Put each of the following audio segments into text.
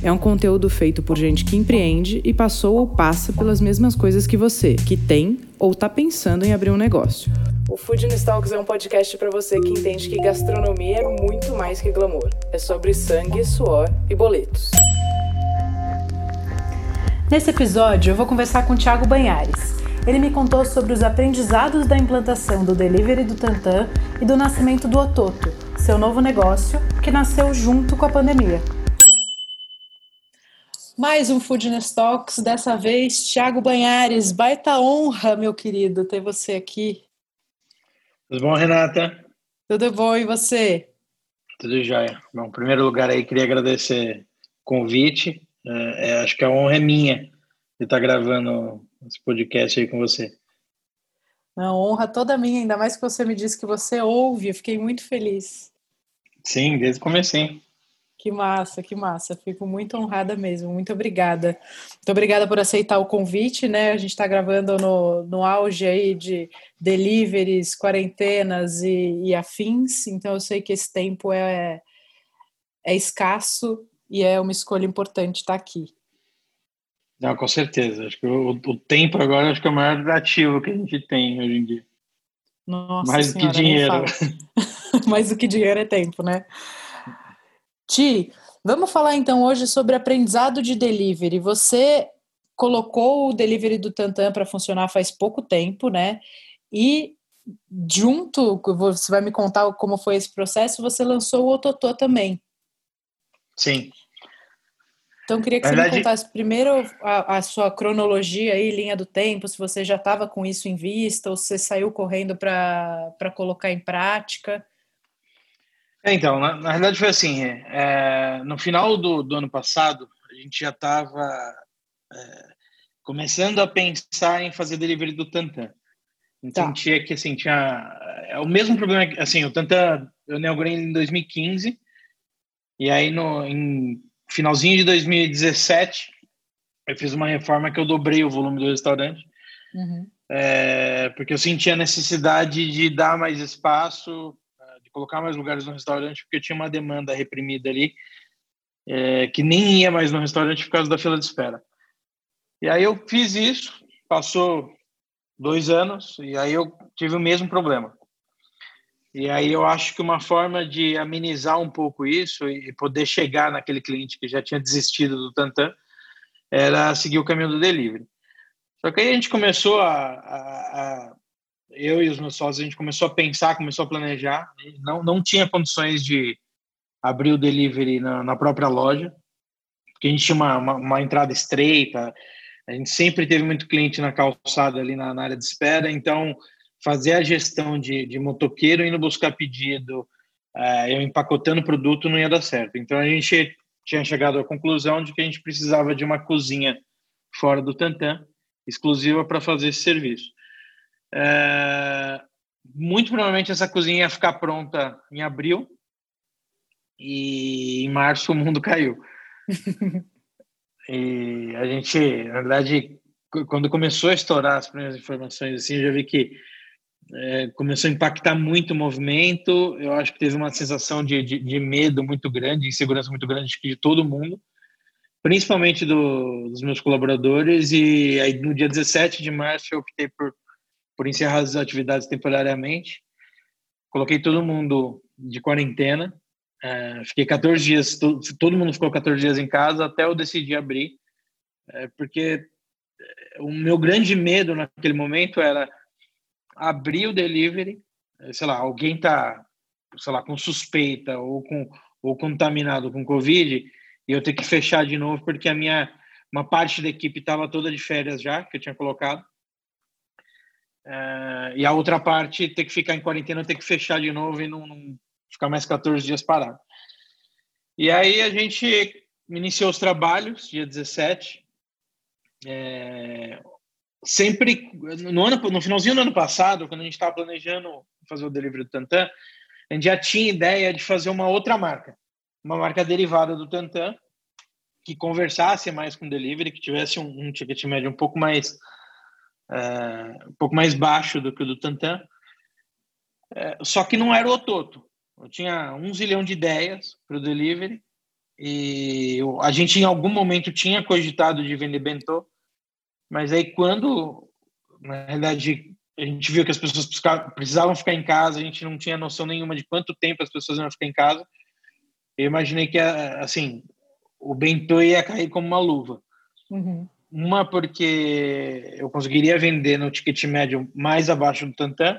É um conteúdo feito por gente que empreende e passou ou passa pelas mesmas coisas que você, que tem ou está pensando em abrir um negócio. O Food Talks é um podcast para você que entende que gastronomia é muito mais que glamour. É sobre sangue, suor e boletos. Nesse episódio, eu vou conversar com o Thiago Banhares. Ele me contou sobre os aprendizados da implantação do delivery do Tantan e do nascimento do Ototo, seu novo negócio, que nasceu junto com a pandemia. Mais um Foodness Talks, dessa vez Thiago Banhares. Baita honra, meu querido, ter você aqui. Tudo bom, Renata? Tudo bom, e você? Tudo jóia. Bom, em primeiro lugar aí, queria agradecer o convite. É, é, acho que a honra é minha de estar gravando esse podcast aí com você. Uma honra toda minha, ainda mais que você me disse que você ouve, eu fiquei muito feliz. Sim, desde o começo. Que massa, que massa. Fico muito honrada mesmo. Muito obrigada. Muito obrigada por aceitar o convite, né? A gente está gravando no, no auge aí de deliveries, quarentenas e, e, afins, então eu sei que esse tempo é, é escasso e é uma escolha importante estar aqui. Não, com certeza. Acho que o, o tempo agora acho que é o maior ativo que a gente tem hoje em dia. Nossa Mais senhora, do que dinheiro. Mais do que dinheiro é tempo, né? Ti, vamos falar então hoje sobre aprendizado de delivery. Você colocou o delivery do Tantan para funcionar faz pouco tempo, né? E junto, você vai me contar como foi esse processo, você lançou o Ototô também. Sim. Então, queria que você verdade... me contasse primeiro a, a, sua cronologia aí, linha do tempo, se você já estava com isso em vista ou se você saiu correndo para colocar em prática. É, então, na, na verdade foi assim, é, no final do, do, ano passado, a gente já estava é, começando a pensar em fazer delivery do Tantan. Então, tá. tinha que, assim, tinha... É o mesmo problema, assim, o Tantan eu inaugurei em 2015, e aí no em finalzinho de 2017, eu fiz uma reforma que eu dobrei o volume do restaurante, uhum. é, porque eu sentia a necessidade de dar mais espaço colocar mais lugares no restaurante, porque tinha uma demanda reprimida ali, é, que nem ia mais no restaurante por causa da fila de espera. E aí eu fiz isso, passou dois anos, e aí eu tive o mesmo problema. E aí eu acho que uma forma de amenizar um pouco isso e poder chegar naquele cliente que já tinha desistido do Tantan era seguir o caminho do delivery. Só que aí a gente começou a, a, a eu e os meus sócios, a gente começou a pensar, começou a planejar. Não, não tinha condições de abrir o delivery na, na própria loja, porque a gente tinha uma, uma, uma, entrada estreita, a gente sempre teve muito cliente na calçada ali na, na área de espera, então fazer a gestão de, de motoqueiro indo buscar pedido, uh, eu empacotando produto não ia dar certo. Então a gente tinha chegado à conclusão de que a gente precisava de uma cozinha fora do Tantan, exclusiva para fazer esse serviço. É, muito provavelmente essa cozinha ia ficar pronta em abril e em março o mundo caiu. e a gente, na verdade, quando começou a estourar as primeiras informações, assim, eu já vi que é, começou a impactar muito o movimento. Eu acho que teve uma sensação de, de, de medo muito grande, de insegurança muito grande de todo mundo, principalmente do, dos meus colaboradores. E aí, no dia 17 de março, eu optei por por encerrar as atividades temporariamente. Coloquei todo mundo de quarentena. É, fiquei 14 dias, todo, todo mundo ficou 14 dias em casa até eu decidir abrir, é, porque é, o meu grande medo naquele momento era abrir o delivery, sei lá, alguém tá, sei lá, com suspeita ou com ou contaminado com covid e eu ter que fechar de novo porque a minha uma parte da equipe estava toda de férias já que eu tinha colocado é, e a outra parte ter que ficar em quarentena, ter que fechar de novo e não, não ficar mais 14 dias parado. E aí a gente iniciou os trabalhos, dia 17. É, sempre, no, ano, no finalzinho do ano passado, quando a gente estava planejando fazer o delivery do Tantan, a gente já tinha ideia de fazer uma outra marca, uma marca derivada do Tantan, que conversasse mais com o delivery, que tivesse um, um ticket médio um pouco mais uh, um pouco mais baixo do que o do Tantan. Uh, só que não era o Ototo. Eu tinha um zilhão de ideias para o delivery e eu, a gente em algum momento tinha cogitado de vender bentô, mas aí quando na realidade a gente viu que as pessoas precisavam ficar em casa, a gente não tinha noção nenhuma de quanto tempo as pessoas iam ficar em casa. Eu imaginei que assim o bentô ia cair como uma luva. Uhum. Uma porque eu conseguiria vender no ticket médio mais abaixo do Tantan.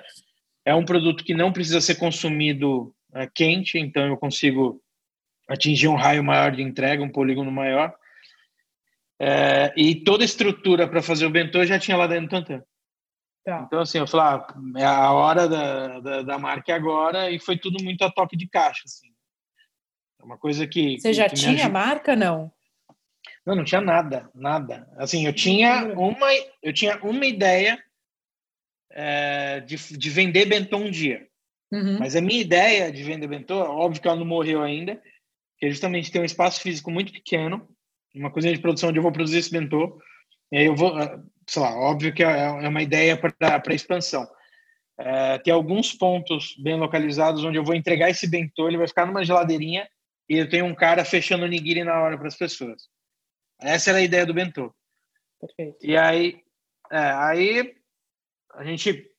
É um produto que não precisa ser consumido é, quente, então eu consigo atingir um raio maior de entrega, um polígono maior. É, e toda a estrutura para fazer o bentô já tinha lá dentro do Tantan. Tá. Então, assim, eu falei, ah, é a hora da, da, da, marca agora, e foi tudo muito a toque de caixa, assim. É uma coisa que. Você já que tinha marca, não? Não, não tinha nada, nada. Assim, eu tinha uma, eu tinha uma ideia é, de, de vender bentô um dia. Uhum. Mas a minha ideia de vender bentô, óbvio que ela não morreu ainda, que é justamente ter um espaço físico muito pequeno, uma cozinha de produção onde eu vou produzir esse bentô, e aí eu vou, ah, sei lá, óbvio que é, é uma ideia para expansão. É, ter alguns pontos bem localizados onde eu vou entregar esse bentô, ele vai ficar numa geladeirinha e eu tenho um cara fechando o nigiri na hora para as pessoas. Essa era a ideia do bentô. Perfeito. E aí, é, aí a gente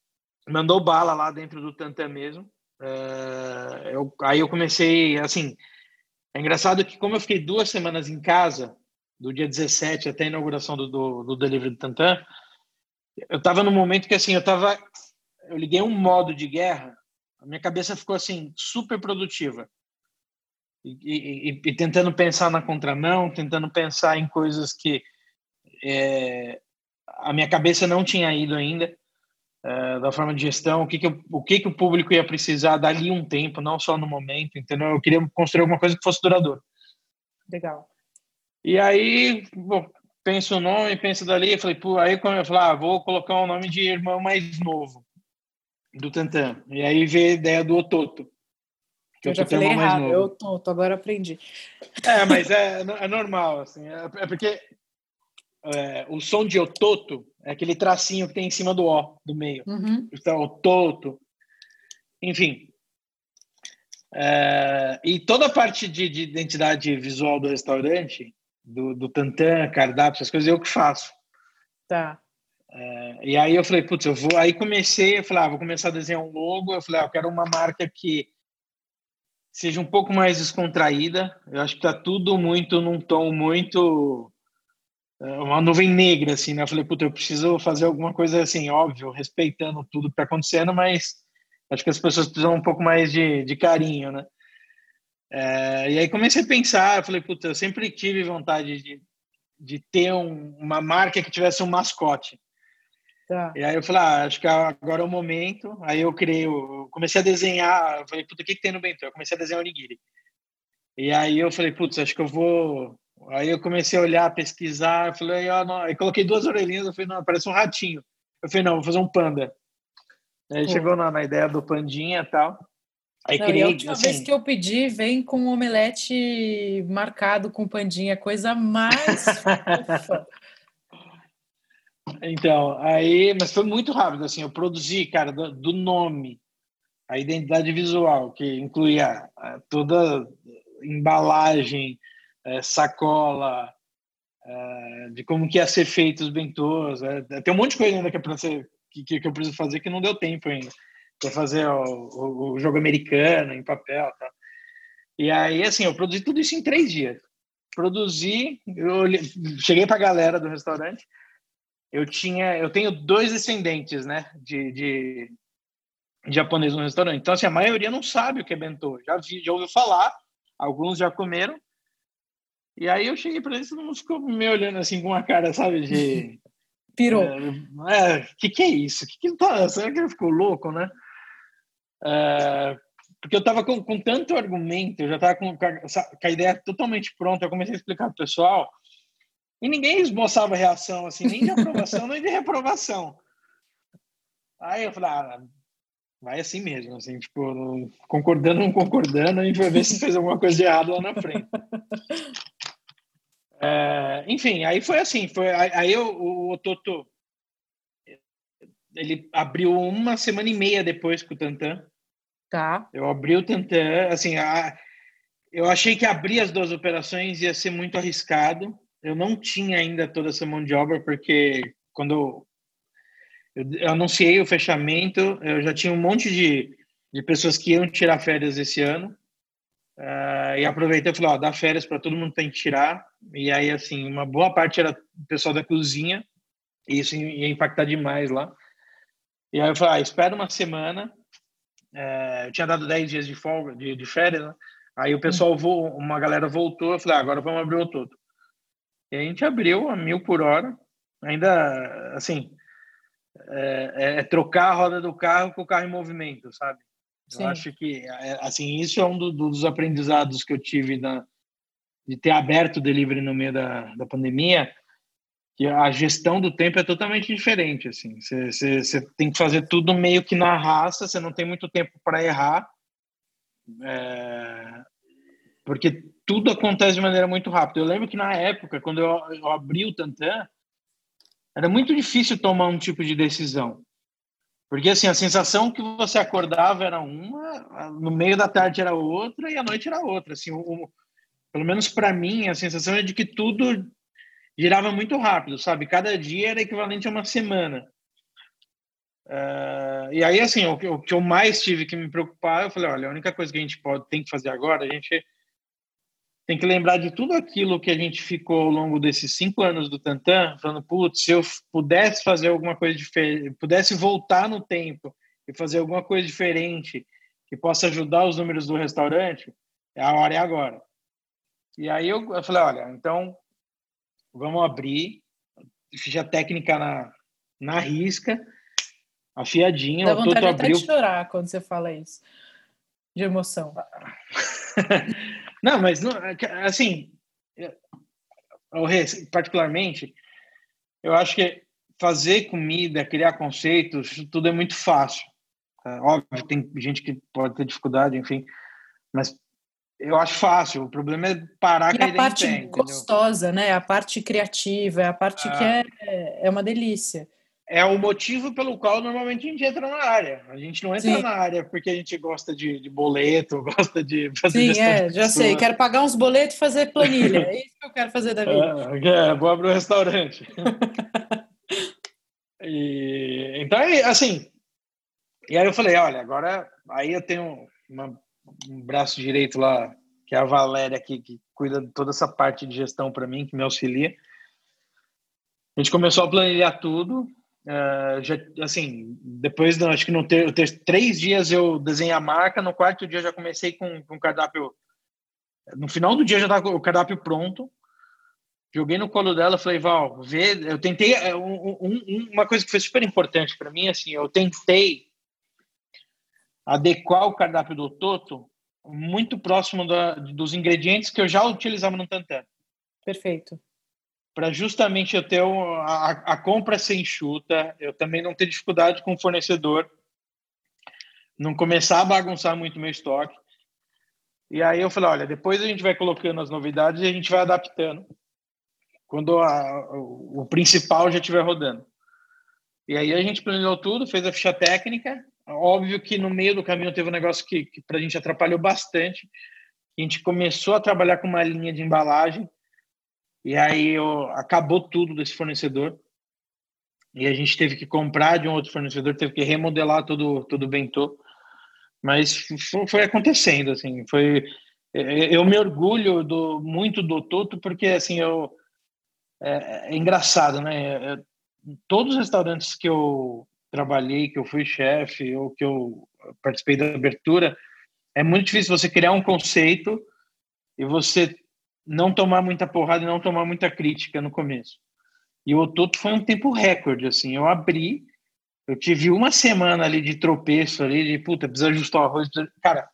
mandou bala lá dentro do Tantan mesmo. É, eu, aí eu comecei, assim, é engraçado que como eu fiquei duas semanas em casa, do dia 17 até a inauguração do, do, do delivery do Tantan, eu estava no momento que, assim, eu estava, eu liguei um modo de guerra, a minha cabeça ficou, assim, super produtiva e, e, e, tentando pensar na contramão, tentando pensar em coisas que é, a minha cabeça não tinha ido ainda é, da forma de gestão, o que que, eu, o que que o público ia precisar dali um tempo, não só no momento, entendeu? Eu queria construir alguma coisa que fosse duradoura. Legal. E aí, bom, penso o nome, penso dali, falei, pô, aí quando eu falei, ah, vou colocar o um nome de irmão mais novo do Tantan. E aí veio a ideia do Ototo. Eu, eu já falei errado, eu tô, tô, agora aprendi. É, mas é, é normal, assim, é, é porque é, o som de ototo é aquele tracinho que tem em cima do O, do meio. Uhum. Então, ototo. Enfim. É, e toda a parte de, de, identidade visual do restaurante, do, do tantan, cardápio, essas coisas, eu que faço. Tá. É, e aí eu falei, putz, eu vou. Aí comecei, eu falei, ah, vou começar a desenhar um logo. Eu falei, ah, eu quero uma marca que seja um pouco mais descontraída. Eu acho que tá tudo muito num tom muito é, uma nuvem negra assim, né? Eu falei, puta, eu preciso fazer alguma coisa assim, óbvio, respeitando tudo que tá acontecendo, mas acho que as pessoas precisam um pouco mais de, de carinho, né? É, e aí comecei a pensar, eu falei, puta, eu sempre tive vontade de, de ter um, uma marca que tivesse um mascote. Tá. E aí eu falei, ah, acho que agora é o momento. Aí eu criei, eu comecei a desenhar, eu falei, puta, o que, que tem no Bentô? Eu comecei a desenhar o nigiri. E aí eu falei, putz, acho que eu vou... Aí eu comecei a olhar, pesquisar, eu falei, ó, não. aí coloquei duas orelhinhas, eu falei, não, parece um ratinho. Eu falei, não, vou fazer um panda. Aí Pô. chegou na, na, ideia do pandinha e tal. Aí não, criei, a última assim, vez que eu pedi, vem com um omelete marcado com pandinha, coisa mais Então, aí, mas foi muito rápido, assim, eu produzi, cara, do, do nome, a identidade visual, que incluía toda embalagem, é, sacola, é, de como que ia ser feito os bentôs, é, tem um monte de coisa ainda que, é ser, que, que, eu preciso fazer que não deu tempo ainda, para fazer o, o, o, jogo americano em papel, tá? E aí, assim, eu produzi tudo isso em três dias. Produzi, eu cheguei para a galera do restaurante, eu tinha, eu tenho dois descendentes, né, de, de, de japonês no restaurante. Então, assim, a maioria não sabe o que é bentô. Já vi, já ouviu falar, alguns já comeram. E aí eu cheguei para eles, todo mundo ficou me olhando assim com uma cara, sabe, de pirou. É, é, que que é isso? Que que tá, será que ele ficou louco, né? É, porque eu tava com, com tanto argumento, eu já tava com, com, a, com a ideia totalmente pronta, eu comecei a explicar pro pessoal, e ninguém esboçava reação, assim, nem de aprovação, nem de reprovação. Aí eu falei, ah, vai assim mesmo, assim, tipo, concordando ou não concordando, a gente vai ver se fez alguma coisa de errado lá na frente. É, enfim, aí foi assim, foi aí o, o Toto ele abriu uma semana e meia depois com o Tantan. Tá. Eu abri o Tantan, assim, a, eu achei que abrir as duas operações ia ser muito arriscado. Eu não tinha ainda toda essa mão de obra, porque quando eu, eu anunciei o fechamento, eu já tinha um monte de, de pessoas que iam tirar férias esse ano. Uh, e aproveitei e falei, ó, dá férias para todo mundo tem que tirar. E aí, assim, uma boa parte era o pessoal da cozinha, e isso ia impactar demais lá. E aí eu falei, ah, espera uma semana. É, eu tinha dado 10 dias de folga, de, de férias, né? Aí o pessoal, uma galera voltou, eu falei, ah, agora vamos abrir o todo. E a gente abriu a mil por hora, ainda, assim, é, é, é trocar a roda do carro com o carro em movimento, sabe? Sim. Eu acho que, é, assim, isso é um do, dos aprendizados que eu tive na, de ter aberto o delivery no meio da, da pandemia, que a gestão do tempo é totalmente diferente, assim. Você tem que fazer tudo meio que na raça, você não tem muito tempo para errar, é, porque tudo acontece de maneira muito rápida. Eu lembro que na época, quando eu, eu abri o Tantan, era muito difícil tomar um tipo de decisão. Porque assim, a sensação que você acordava era uma, no meio da tarde era outra e à noite era outra. Assim, o, pelo menos para mim, a sensação é de que tudo girava muito rápido, sabe? Cada dia era equivalente a uma semana. Uh, e aí, assim, o, o, que eu mais tive que me preocupar, eu falei, olha, a única coisa que a gente pode, tem que fazer agora, a gente tem que lembrar de tudo aquilo que a gente ficou ao longo desses cinco anos do Tantan, falando, putz, se eu pudesse fazer alguma coisa diferente, pudesse voltar no tempo e fazer alguma coisa diferente que possa ajudar os números do restaurante, a hora é agora. E aí eu, eu falei, olha, então vamos abrir, ficha técnica na, na risca, afiadinho. Dá vontade abriu... de chorar quando você fala isso, de emoção. Não, mas não, assim, particularmente, eu acho que fazer comida, criar conceitos, tudo é muito fácil. É, óbvio, tem gente que pode ter dificuldade, enfim, mas eu acho fácil. O problema é parar e a parte pé, gostosa, né? A parte criativa, a parte ah. que é, é uma delícia é o motivo pelo qual normalmente a gente entra na área. A gente não entra Sim. na área porque a gente gosta de, de boleto, gosta de fazer. Sim, é, já sei. Quero pagar uns boletos e fazer planilha. É isso que eu quero fazer da vida. É, é vou abrir um restaurante. e, então, assim. E aí eu falei: olha, agora. Aí eu tenho uma, um braço direito lá, que é a Valéria, que, que cuida de toda essa parte de gestão para mim, que me auxilia. A gente começou a planilhar tudo, Uh, já, assim, depois, do, acho que no ter, ter, três dias eu desenhei a marca, no quarto dia já comecei com, com cardápio. No final do dia já estava o cardápio pronto. Joguei no colo dela, falei, Val, vê. Eu tentei. É, um, um, uma coisa que foi super importante para mim, assim, eu tentei adequar o cardápio do Toto muito próximo da, dos ingredientes que eu já utilizava no Tantan. Perfeito para justamente eu ter a, a, compra ser enxuta, eu também não ter dificuldade com o fornecedor, não começar a bagunçar muito meu estoque. E aí eu falei, olha, depois a gente vai colocando as novidades e a gente vai adaptando quando a, o, o principal já estiver rodando. E aí a gente planejou tudo, fez a ficha técnica. Óbvio que no meio do caminho teve um negócio que, que para a gente atrapalhou bastante. A gente começou a trabalhar com uma linha de embalagem e aí eu, acabou tudo desse fornecedor. E a gente teve que comprar de um outro fornecedor, teve que remodelar todo, todo o bentô. Mas foi acontecendo, assim, foi... Eu me orgulho do, muito do Toto, porque, assim, eu... É, é engraçado, né? É, todos os restaurantes que eu trabalhei, que eu fui chefe, ou que eu participei da abertura, é muito difícil você criar um conceito e você não tomar muita porrada e não tomar muita crítica no começo. E o Ototo foi um tempo recorde, assim, eu abri, eu tive uma semana ali de tropeço ali, de puta, precisa ajustar o arroz, precisa... cara,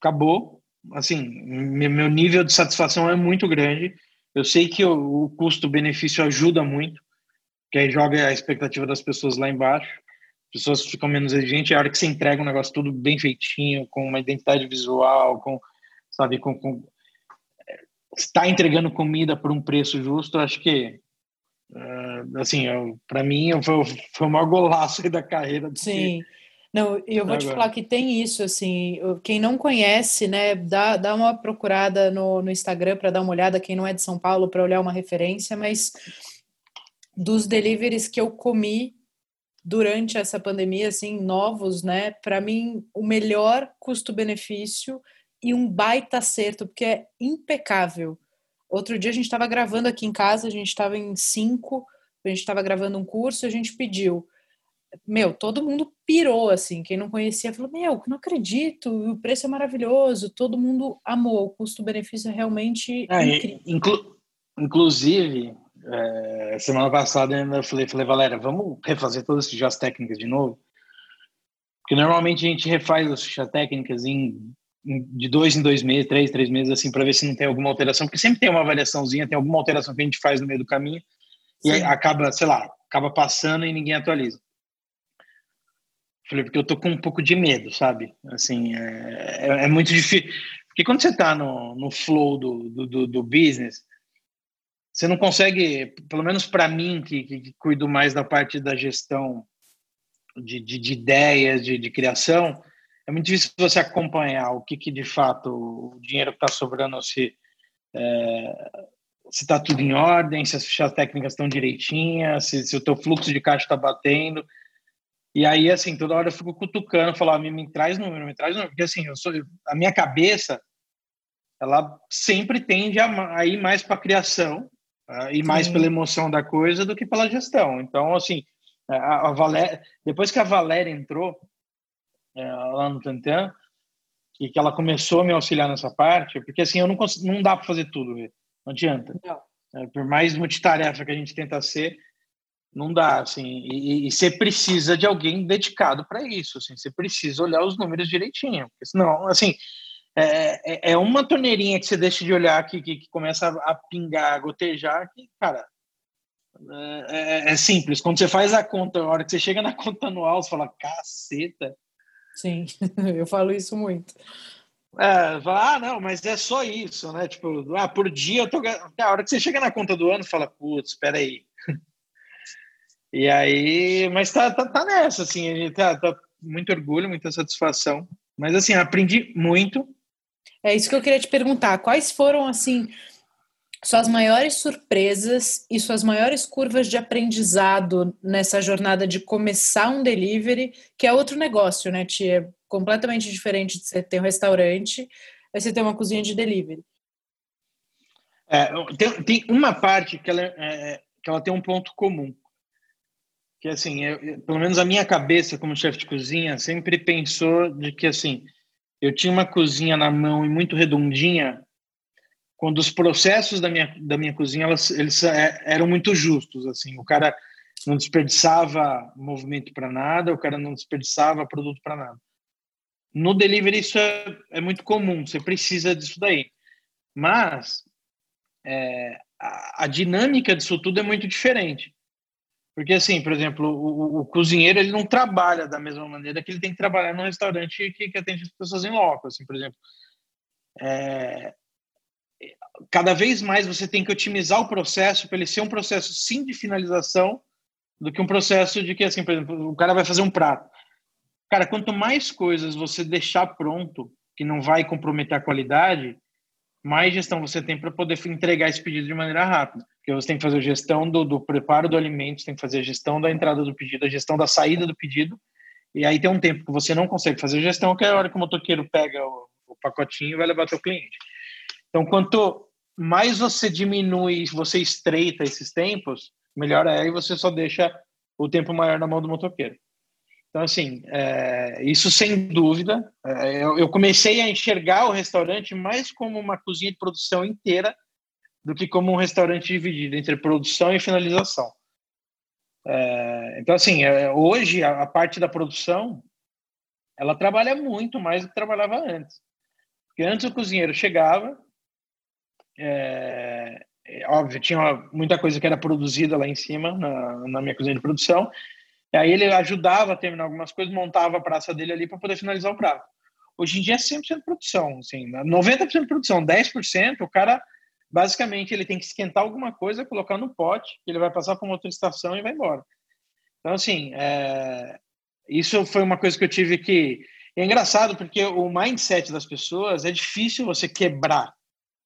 acabou, assim, meu nível de satisfação é muito grande, eu sei que o, o custo-benefício ajuda muito, que aí joga a expectativa das pessoas lá embaixo, as pessoas ficam menos exigentes, a hora que você entrega um negócio tudo bem feitinho, com uma identidade visual, com, sabe, com, com está entregando comida por um preço justo, acho que uh, assim, para mim foi, foi o maior golaço da carreira. Sim. Que, não, eu vou te falar que tem isso, assim, quem não conhece, né, dá, dá uma procurada no, no Instagram para dar uma olhada, quem não é de São Paulo, para olhar uma referência, mas dos deliveries que eu comi durante essa pandemia, assim, novos, né, para mim, o melhor custo-benefício e um baita acerto, porque é impecável. Outro dia a gente estava gravando aqui em casa, a gente estava em cinco, a gente estava gravando um curso, a gente pediu meu, todo mundo pirou, assim. Quem não conhecia falou: Meu, não acredito, o preço é maravilhoso, todo mundo amou, o custo-benefício é realmente é, incrível. Inclu inclusive, é, semana passada eu falei, falei, Valéria, vamos refazer todas as fichas técnicas de novo? Porque normalmente a gente refaz as fichas técnicas em, de dois em dois meses, três, três meses, assim, para ver se não tem alguma alteração, porque sempre tem uma variaçãozinha, tem alguma alteração que a gente faz no meio do caminho Sim. e acaba, sei lá, acaba passando e ninguém atualiza. Falei, porque eu tô com um pouco de medo, sabe? Assim, é, é, é muito difícil. Porque quando você tá no, no flow do, do, do business, você não consegue, pelo menos para mim, que, que, cuido mais da parte da gestão de, de, de ideias, de, de, criação, é muito difícil você acompanhar o que, que de fato o dinheiro que está sobrando, se é, se está tudo em ordem, se as fichas técnicas estão direitinhas, se, se o teu fluxo de caixa está batendo. E aí, assim, toda hora eu fico cutucando, falar, me, me traz número, me traz número, porque assim, eu sou, a minha cabeça, ela sempre tende a, a ir mais para a criação, uh, e mais pela emoção da coisa do que pela gestão. Então, assim, a, a Valéria, depois que a Valéria entrou é, lá no Tantan, e que ela começou a me auxiliar nessa parte, porque assim, eu não consigo, não dá para fazer tudo, não adianta. Não. É, por mais multitarefa que a gente tenta ser, não dá, assim, e, e você precisa de alguém dedicado para isso, assim, você precisa olhar os números direitinho, porque senão, assim, é, é, é uma torneirinha que você deixa de olhar que, que, que começa a, a, pingar, a gotejar, que, cara, é, é, é, simples. Quando você faz a conta, a hora que você chega na conta anual, você fala, caceta. Sim, eu falo isso muito. É, fala, ah, não, mas é só isso, né? Tipo, ah, por dia eu tô. A hora que você chega na conta do ano, fala, putz, espera aí. E aí, mas tá, tá, tá nessa, assim, a gente tá, tá muito orgulho, muita satisfação. Mas assim, aprendi muito. É isso que eu queria te perguntar. Quais foram, assim, suas maiores surpresas e suas maiores curvas de aprendizado nessa jornada de começar um delivery, que é outro negócio, né, Tia? É completamente diferente de você ter um restaurante, aí você ter uma cozinha de delivery. É, tem, tem uma parte que ela, é, é que ela tem um ponto comum que assim, eu, pelo menos a minha cabeça como chefe de cozinha sempre pensou de que assim, eu tinha uma cozinha na mão e muito redondinha, quando os processos da minha da minha cozinha elas, eles é, eram muito justos, assim, o cara não desperdiçava movimento para nada, o cara não desperdiçava produto para nada. No delivery isso é, é, muito comum, você precisa disso daí. Mas é, a, a dinâmica disso tudo é muito diferente. Porque, assim, por exemplo, o, o, cozinheiro ele não trabalha da mesma maneira que ele tem que trabalhar num restaurante que, que atende as pessoas em loco. Assim, por exemplo, é, cada vez mais você tem que otimizar o processo para ele ser um processo, sim, de finalização, do que um processo de que, assim, por exemplo, o cara vai fazer um prato. Cara, quanto mais coisas você deixar pronto, que não vai comprometer a qualidade, mais gestão você tem para poder entregar esse pedido de maneira rápida. Porque você tem que fazer a gestão do, do preparo do alimento, tem que fazer a gestão da entrada do pedido, a gestão da saída do pedido, e aí tem um tempo que você não consegue fazer gestão, que é a hora que o motoqueiro pega o, o pacotinho e vai levar o cliente. Então, quanto mais você diminui, você estreita esses tempos, melhor é, e você só deixa o tempo maior na mão do motoqueiro. Então, assim, é, isso sem dúvida. É, eu, eu, comecei a enxergar o restaurante mais como uma cozinha de produção inteira do que como um restaurante dividido entre produção e finalização. É, então, assim, é, hoje a, a, parte da produção ela trabalha muito mais do que trabalhava antes. Porque antes o cozinheiro chegava, é, é óbvio, tinha muita coisa que era produzida lá em cima, na, na minha cozinha de produção, e aí ele ajudava a terminar algumas coisas, montava a praça dele ali para poder finalizar o prato. Hoje em dia é 100% produção, assim, 90% produção, 10% o cara basicamente ele tem que esquentar alguma coisa, colocar no pote, ele vai passar para uma outra estação e vai embora. Então, assim, é... isso foi uma coisa que eu tive que. É engraçado porque o mindset das pessoas é difícil você quebrar,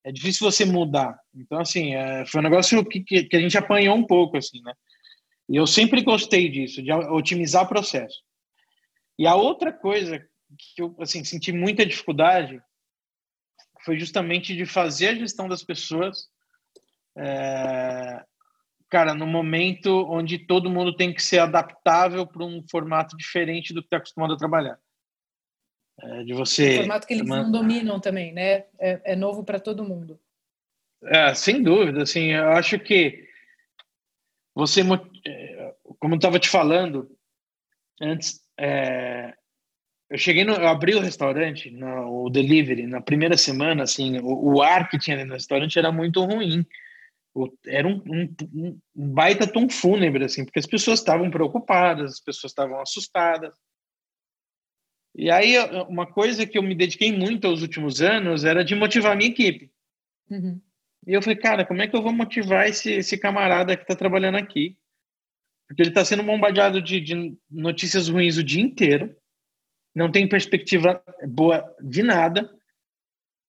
é difícil você mudar. Então, assim, é... foi um negócio que, que, a gente apanhou um pouco, assim, né? E eu sempre gostei disso, de otimizar o processo. E a outra coisa que eu assim senti muita dificuldade foi justamente de fazer a gestão das pessoas, é, cara, no momento onde todo mundo tem que ser adaptável para um formato diferente do que está acostumado a trabalhar. É, de você. Um formato que eles não dominam também, né? É, é novo para todo mundo. É, sem dúvida, assim, eu acho que você, é, como eu estava te falando antes, é, eu cheguei no, eu abri o restaurante, no, o delivery, na primeira semana, assim, o, o ar que tinha no restaurante era muito ruim. O, era um, um, um baita tom fúnebre, assim, porque as pessoas estavam preocupadas, as pessoas estavam assustadas. E aí, uma coisa que eu me dediquei muito aos últimos anos era de motivar a minha equipe. Uhum. E eu falei, cara, como é que eu vou motivar esse, esse camarada que está trabalhando aqui? Porque ele está sendo bombardeado de, de notícias ruins o dia inteiro não tem perspectiva boa de nada.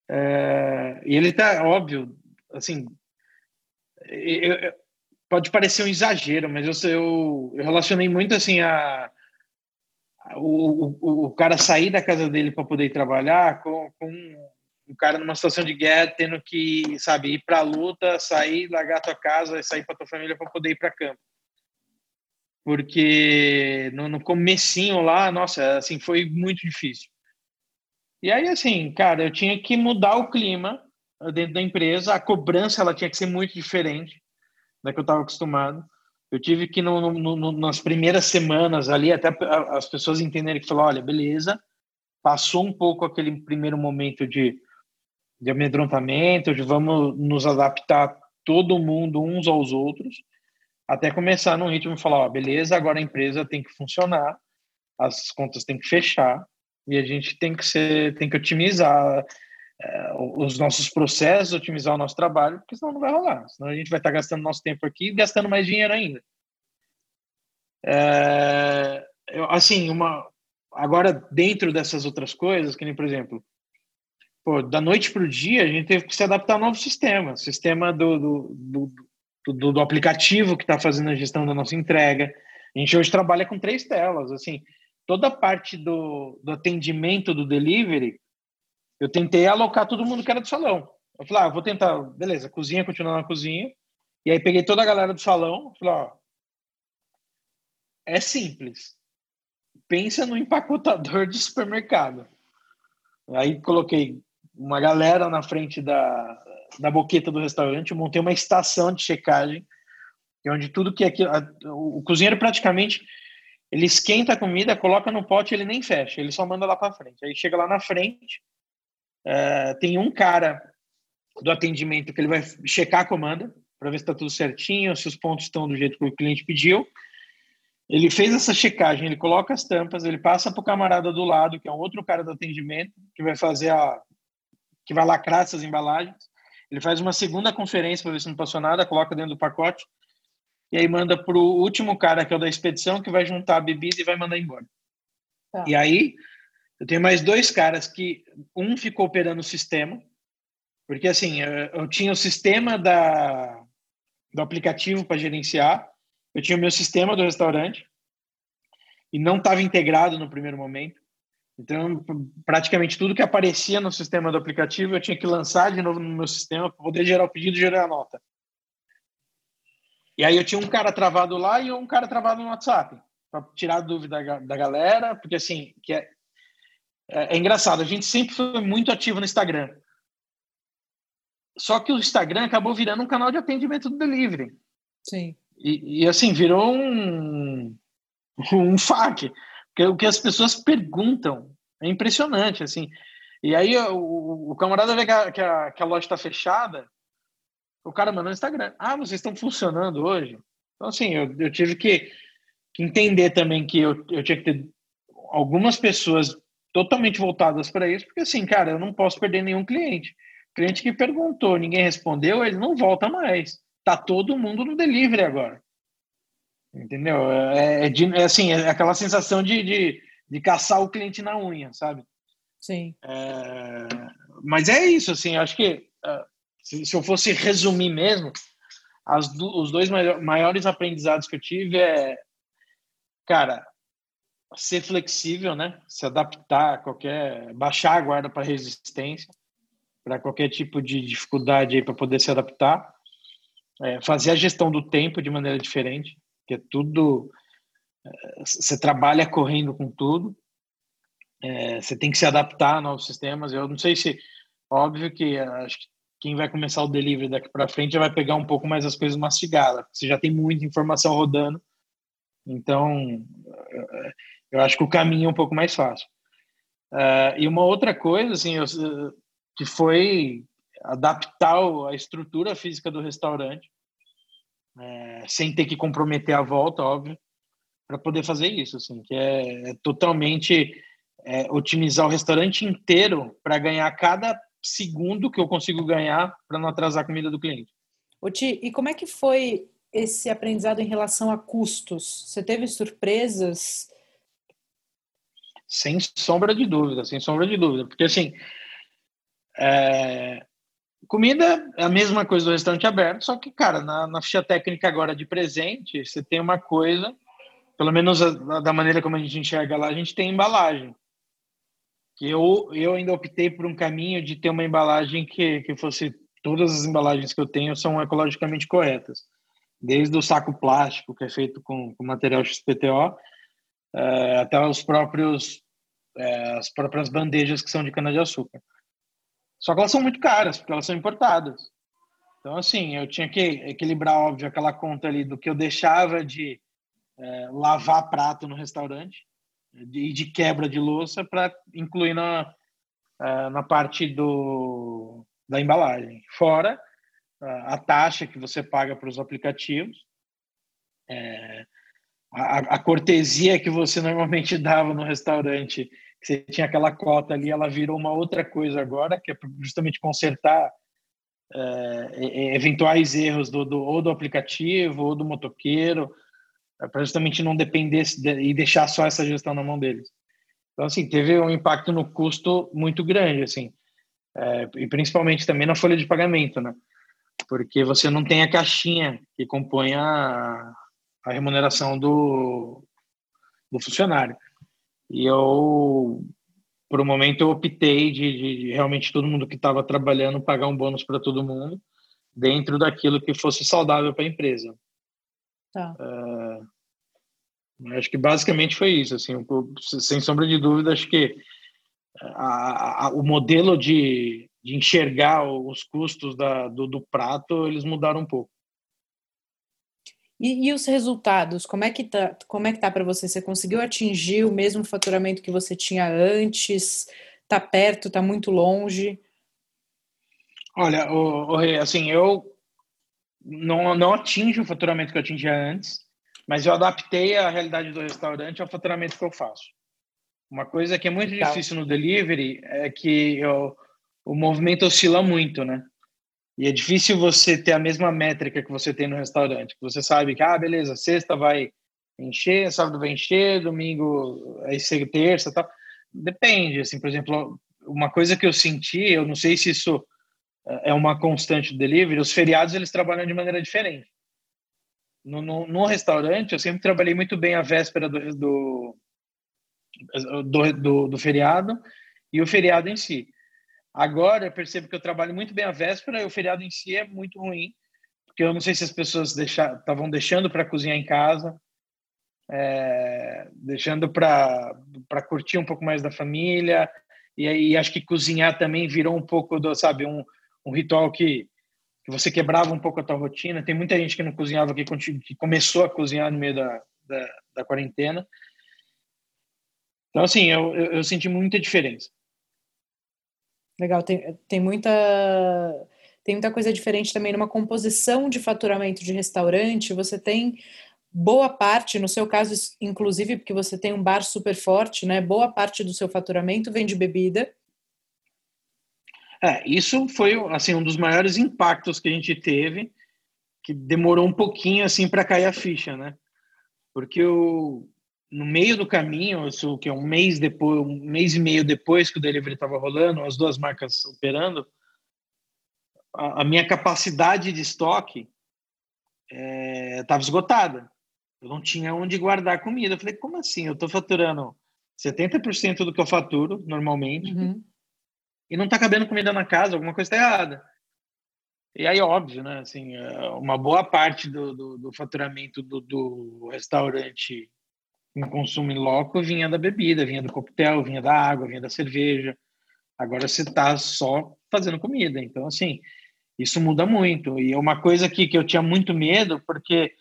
É, e ele está, óbvio, assim, eu, eu, pode parecer um exagero, mas eu, eu, eu relacionei muito assim a, a o, o, o, cara sair da casa dele para poder trabalhar com, com um cara numa situação de guerra tendo que, sabe, ir para a luta, sair, largar tua casa sair para tua família para poder ir para campo porque no, no comecinho lá, nossa, assim, foi muito difícil. E aí, assim, cara, eu tinha que mudar o clima dentro da empresa, a cobrança ela tinha que ser muito diferente da que eu estava acostumado. Eu tive que, no, no, no, nas primeiras semanas ali, até as pessoas entenderem que falou, olha, beleza, passou um pouco aquele primeiro momento de, de amedrontamento, de vamos nos adaptar todo mundo uns aos outros, até começar num ritmo e falar, ó, beleza, agora a empresa tem que funcionar, as contas têm que fechar e a gente tem que ser, tem que otimizar é, os nossos processos, otimizar o nosso trabalho, porque senão não vai rolar, senão a gente vai estar gastando nosso tempo aqui e gastando mais dinheiro ainda. É, assim, uma agora dentro dessas outras coisas, que nem por exemplo, pô, da noite para o dia a gente teve que se adaptar ao novo sistema, sistema do, do, do do, do aplicativo que está fazendo a gestão da nossa entrega. A gente hoje trabalha com três telas, assim, toda a parte do, do atendimento do delivery, eu tentei alocar todo mundo que era do salão. Eu falei, ah, vou tentar, beleza, cozinha, continuar na cozinha. E aí peguei toda a galera do salão, falei, ó, é simples. Pensa no empacotador de supermercado. Aí coloquei uma galera na frente da, da boqueta do restaurante, montei uma estação de checagem, onde tudo que é aquilo, o cozinheiro praticamente ele esquenta a comida, coloca no pote, ele nem fecha, ele só manda lá para frente. Aí chega lá na frente, é, tem um cara do atendimento que ele vai checar a comanda para ver se está tudo certinho, se os pontos estão do jeito que o cliente pediu. Ele fez essa checagem, ele coloca as tampas, ele passa para o camarada do lado, que é um outro cara do atendimento, que vai fazer a. que vai lacrar essas embalagens. Ele faz uma segunda conferência para ver se não passou nada, coloca dentro do pacote e aí manda para o último cara, que é o da expedição, que vai juntar a bebida e vai mandar embora. Tá. E aí, eu tenho mais dois caras que um ficou operando o sistema, porque assim, eu tinha o sistema da, do aplicativo para gerenciar, eu tinha o meu sistema do restaurante, e não estava integrado no primeiro momento. Então, praticamente tudo que aparecia no sistema do aplicativo eu tinha que lançar de novo no meu sistema para poder gerar o pedido e gerar a nota. E aí eu tinha um cara travado lá e um cara travado no WhatsApp, para tirar a dúvida da galera, porque assim, que é, é, é engraçado, a gente sempre foi muito ativo no Instagram. Só que o Instagram acabou virando um canal de atendimento do delivery. Sim. E, e assim, virou um, um FAQ. Porque o que as pessoas perguntam é impressionante, assim. E aí o, o camarada vê que a, que a, que a loja está fechada, o cara manda no Instagram. Ah, vocês estão funcionando hoje? Então, assim, eu, eu tive que, que entender também que eu, eu tinha que ter algumas pessoas totalmente voltadas para isso, porque assim, cara, eu não posso perder nenhum cliente. cliente que perguntou, ninguém respondeu, ele não volta mais. Tá todo mundo no delivery agora. Entendeu? É, é, de, é assim, é aquela sensação de, de, de, caçar o cliente na unha, sabe? Sim. É, mas é isso, assim, acho que se, se, eu fosse resumir mesmo, as, os dois maiores aprendizados que eu tive é, cara, ser flexível, né? Se adaptar a qualquer, baixar a guarda para resistência, para qualquer tipo de dificuldade aí para poder se adaptar, é, fazer a gestão do tempo de maneira diferente, que é tudo, é, você trabalha correndo com tudo, é, você tem que se adaptar a novos sistemas. Eu não sei se, óbvio que acho que quem vai começar o delivery daqui para frente já vai pegar um pouco mais as coisas mastigadas, você já tem muita informação rodando, então eu acho que o caminho é um pouco mais fácil. Uh, e uma outra coisa, assim, eu, que foi adaptar a estrutura física do restaurante, é, sem ter que comprometer a volta, óbvio, para poder fazer isso, assim, que é, é totalmente é, otimizar o restaurante inteiro para ganhar cada segundo que eu consigo ganhar para não atrasar a comida do cliente. Oti, e como é que foi esse aprendizado em relação a custos? Você teve surpresas? Sem sombra de dúvida, sem sombra de dúvida. Porque, assim, é... comida é a mesma coisa do restaurante aberto, só que, cara, na, na ficha técnica agora de presente, você tem uma coisa, pelo menos a, da maneira como a gente enxerga lá, a gente tem embalagem. Que eu, eu ainda optei por um caminho de ter uma embalagem que, que fosse. Todas as embalagens que eu tenho são ecologicamente corretas. Desde o saco plástico, que é feito com, com material XPTO, é, até os próprios é, as próprias bandejas que são de cana de açúcar. Só que elas são muito caras porque elas são importadas. Então assim, eu tinha que equilibrar óbvio aquela conta ali do que eu deixava de é, lavar prato no restaurante e de, de, quebra de louça para incluir na na parte do da embalagem. Fora a taxa que você paga para os aplicativos. É, a, a, cortesia que você normalmente dava no restaurante, que você tinha aquela cota ali, ela virou uma outra coisa agora, que é justamente consertar é, eventuais erros do, do, ou do aplicativo ou do motoqueiro, é, para justamente não depender de, e deixar só essa gestão na mão deles. Então, assim, teve um impacto no custo muito grande, assim, é, e principalmente também na folha de pagamento, né? Porque você não tem a caixinha que compõe a, a remuneração do, do funcionário. E eu, por um momento, eu optei de, de realmente todo mundo que estava trabalhando pagar um bônus para todo mundo, dentro daquilo que fosse saudável para a empresa. Tá. Uh, acho que basicamente foi isso. Assim, sem sombra de dúvida, acho que a, a, o modelo de, de enxergar os custos da, do, do prato, eles mudaram um pouco. E, e, os resultados, como é que tá, como é que tá para você? Você conseguiu atingir o mesmo faturamento que você tinha antes? Tá perto, tá muito longe? Olha, o, o, assim, eu não, não atingo o faturamento que eu atingia antes, mas eu adaptei a realidade do restaurante ao faturamento que eu faço. Uma coisa que é muito tá. difícil no delivery é que eu, o movimento oscila muito, né? E é difícil você ter a mesma métrica que você tem no restaurante. Você sabe que, ah, beleza, sexta vai encher, sábado vai encher, domingo aí terça, tal. Depende, assim, por exemplo, uma coisa que eu senti, eu não sei se isso é uma constante do delivery, os feriados eles trabalham de maneira diferente. No, no, no restaurante, eu sempre trabalhei muito bem a véspera do, do, do, do, do feriado e o feriado em si. Agora eu percebo que eu trabalho muito bem a véspera e o feriado em si é muito ruim, porque eu não sei se as pessoas estavam deixando para cozinhar em casa, é, deixando para curtir um pouco mais da família, e aí acho que cozinhar também virou um pouco do, sabe, um, um ritual que, que você quebrava um pouco a tua rotina. Tem muita gente que não cozinhava que, que começou a cozinhar no meio da, da, da quarentena. Então, assim, eu, eu, eu senti muita diferença. Legal, tem, tem muita tem muita coisa diferente também numa composição de faturamento de restaurante. Você tem boa parte, no seu caso, inclusive, porque você tem um bar super forte, né? Boa parte do seu faturamento vem de bebida. É, isso foi assim um dos maiores impactos que a gente teve, que demorou um pouquinho assim para cair a ficha, né? Porque o, no meio do caminho, isso que é um mês depois, um mês e meio depois que o delivery estava rolando, as duas marcas operando, a, a minha capacidade de estoque estava é, esgotada. Eu não tinha onde guardar comida. Eu falei, como assim? Eu estou faturando 70% do que eu faturo normalmente uhum. e não está cabendo comida na casa, alguma coisa está errada. E aí, óbvio, né? Assim, é, uma boa parte do, do, do faturamento do, do, restaurante em consumo em loco vinha da bebida, vinha do coquetel, vinha da água, vinha da cerveja. Agora você está só fazendo comida. Então, assim, isso muda muito. E é uma coisa que, que eu tinha muito medo, porque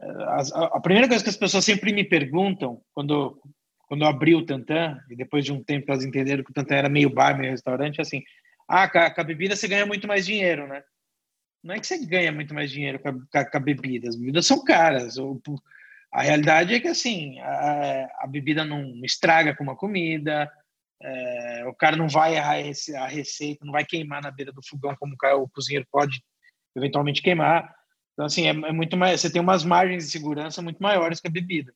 é, a, a primeira coisa que as pessoas sempre me perguntam quando quando eu abri o Tantan, e depois de um tempo elas entenderam que o Tantan era meio bar, meio restaurante, assim, ah, com a, com a bebida você ganha muito mais dinheiro, né? Não é que você ganha muito mais dinheiro com a, com a bebida, as bebidas são caras. A realidade é que, assim, a, a bebida não estraga com uma comida, é, o cara não vai a, a receita, não vai queimar na beira do fogão como o cozinheiro pode eventualmente queimar. Então, assim, é, é muito mais, você tem umas margens de segurança muito maiores que a bebida.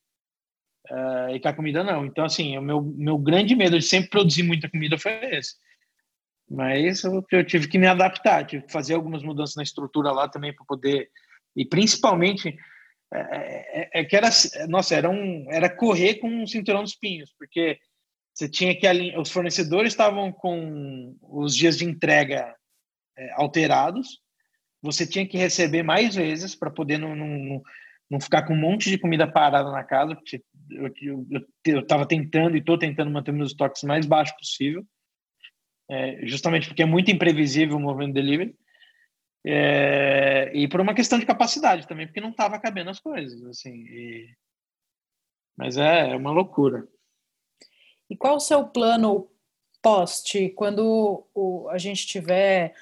Uh, e que a comida não. Então, assim, o meu, meu grande medo de sempre produzir muita comida foi esse. Mas eu, eu tive que me adaptar, tive que fazer algumas mudanças na estrutura lá também para poder. E principalmente, é, é, é, que era, nossa, era, um, era correr com um cinturão dos pinhos, porque você tinha que. Os fornecedores estavam com os dias de entrega é, alterados, você tinha que receber mais vezes para poder não, não, não ficar com um monte de comida parada na casa, porque eu estava tentando e estou tentando manter meus estoques mais baixos possível, é, justamente porque é muito imprevisível o movimento delivery, é, e por uma questão de capacidade também, porque não estava cabendo as coisas, assim. E... Mas é, é uma loucura. E qual o seu plano post quando o, a gente tiver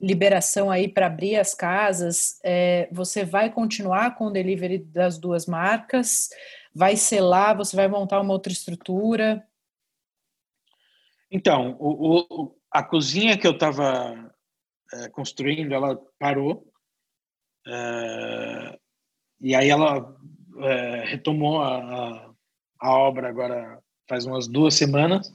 liberação aí para abrir as casas? É, você vai continuar com o delivery das duas marcas? vai selar, você vai montar uma outra estrutura? Então, o, o, a cozinha que eu estava é, construindo, ela parou. É, e aí ela é, retomou a, a, obra agora faz umas duas semanas.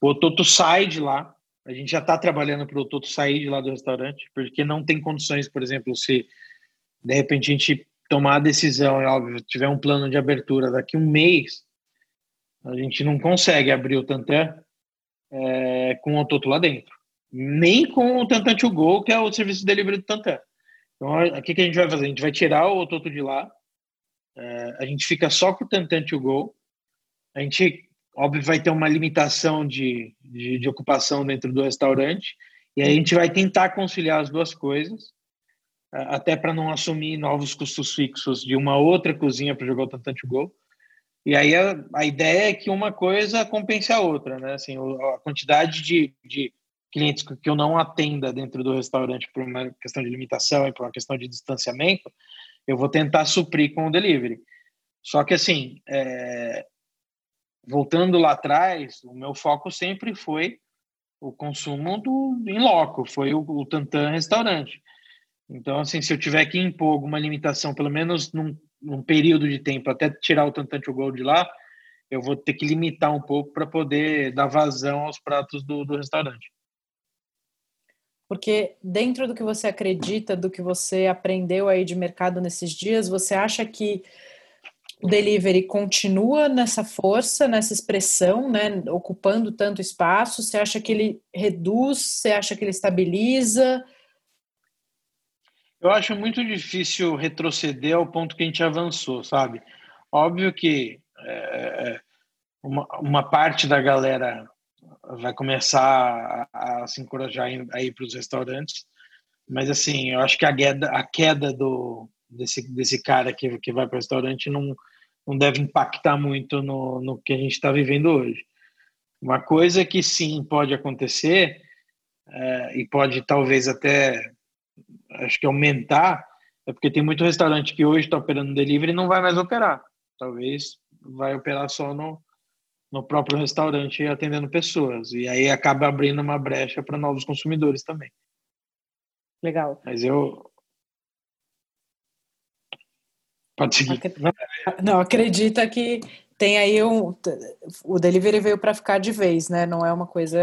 O Toto sai de lá. A gente já está trabalhando para o Toto sair de lá do restaurante, porque não tem condições, por exemplo, se de repente a gente tomar a decisão, é óbvio, tiver um plano de abertura daqui um mês, a gente não consegue abrir o Tantan é, com o Toto lá dentro. Nem com o Tantan to Go, que é o serviço de delivery do Tantan. Então, o que, que a gente vai fazer? A gente vai tirar o Toto de lá, é, a gente fica só com o Tantan to Go, a gente, óbvio, vai ter uma limitação de, de, de ocupação dentro do restaurante, e a gente vai tentar conciliar as duas coisas, até para não assumir novos custos fixos de uma outra cozinha para jogar o Tantante Gol. E aí a, a, ideia é que uma coisa compense a outra, né? Assim, a quantidade de, de clientes que eu não atenda dentro do restaurante por uma questão de limitação e por uma questão de distanciamento, eu vou tentar suprir com o delivery. Só que assim, é, voltando lá atrás, o meu foco sempre foi o consumo do em loco, foi o, o Tantan restaurante. Então, assim, se eu tiver que impor alguma limitação, pelo menos num, num período de tempo, até tirar o Tantante o Gol de lá, eu vou ter que limitar um pouco para poder dar vazão aos pratos do, do restaurante. Porque dentro do que você acredita, do que você aprendeu aí de mercado nesses dias, você acha que o delivery continua nessa força, nessa expressão, né, ocupando tanto espaço? Você acha que ele reduz? Você acha que ele estabiliza? Eu acho muito difícil retroceder ao ponto que a gente avançou, sabe? Óbvio que é, uma, uma, parte da galera vai começar a, a se encorajar a ir para os restaurantes, mas assim, eu acho que a queda, a queda do, desse, desse cara que, que vai para o restaurante não, não deve impactar muito no, no que a gente está vivendo hoje. Uma coisa que sim pode acontecer, é, e pode talvez até acho que aumentar é porque tem muito restaurante que hoje está operando delivery e não vai mais operar. Talvez vai operar só no, no próprio restaurante atendendo pessoas. E aí acaba abrindo uma brecha para novos consumidores também. Legal. Mas eu. Pode seguir. Não, acredita que tem aí um. O delivery veio para ficar de vez, né? Não é uma coisa.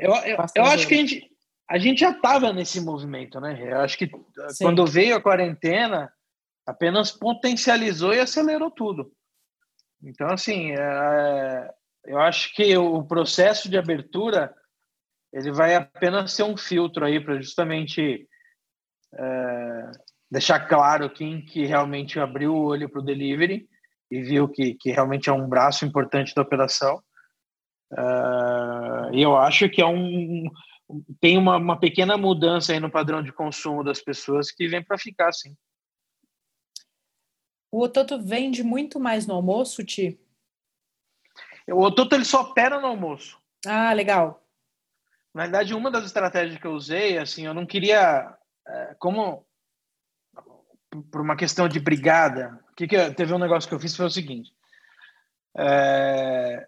Eu, eu, eu acho que a gente, a gente já estava nesse movimento, né? Eu acho que Sim. quando veio a quarentena, apenas potencializou e acelerou tudo. Então, assim, é, eu acho que o processo de abertura ele vai apenas ser um filtro aí para justamente é, deixar claro quem que realmente abriu o olho para o delivery e viu que, que realmente é um braço importante da operação. Uh, e eu acho que é um tem uma, uma pequena mudança aí no padrão de consumo das pessoas que vem para ficar, sim. O Ototo vende muito mais no almoço, Ti? O Ototo ele só opera no almoço. Ah, legal. Na verdade, uma das estratégias que eu usei, assim, eu não queria, é, como por uma questão de brigada, que, que teve um negócio que eu fiz foi o seguinte: é,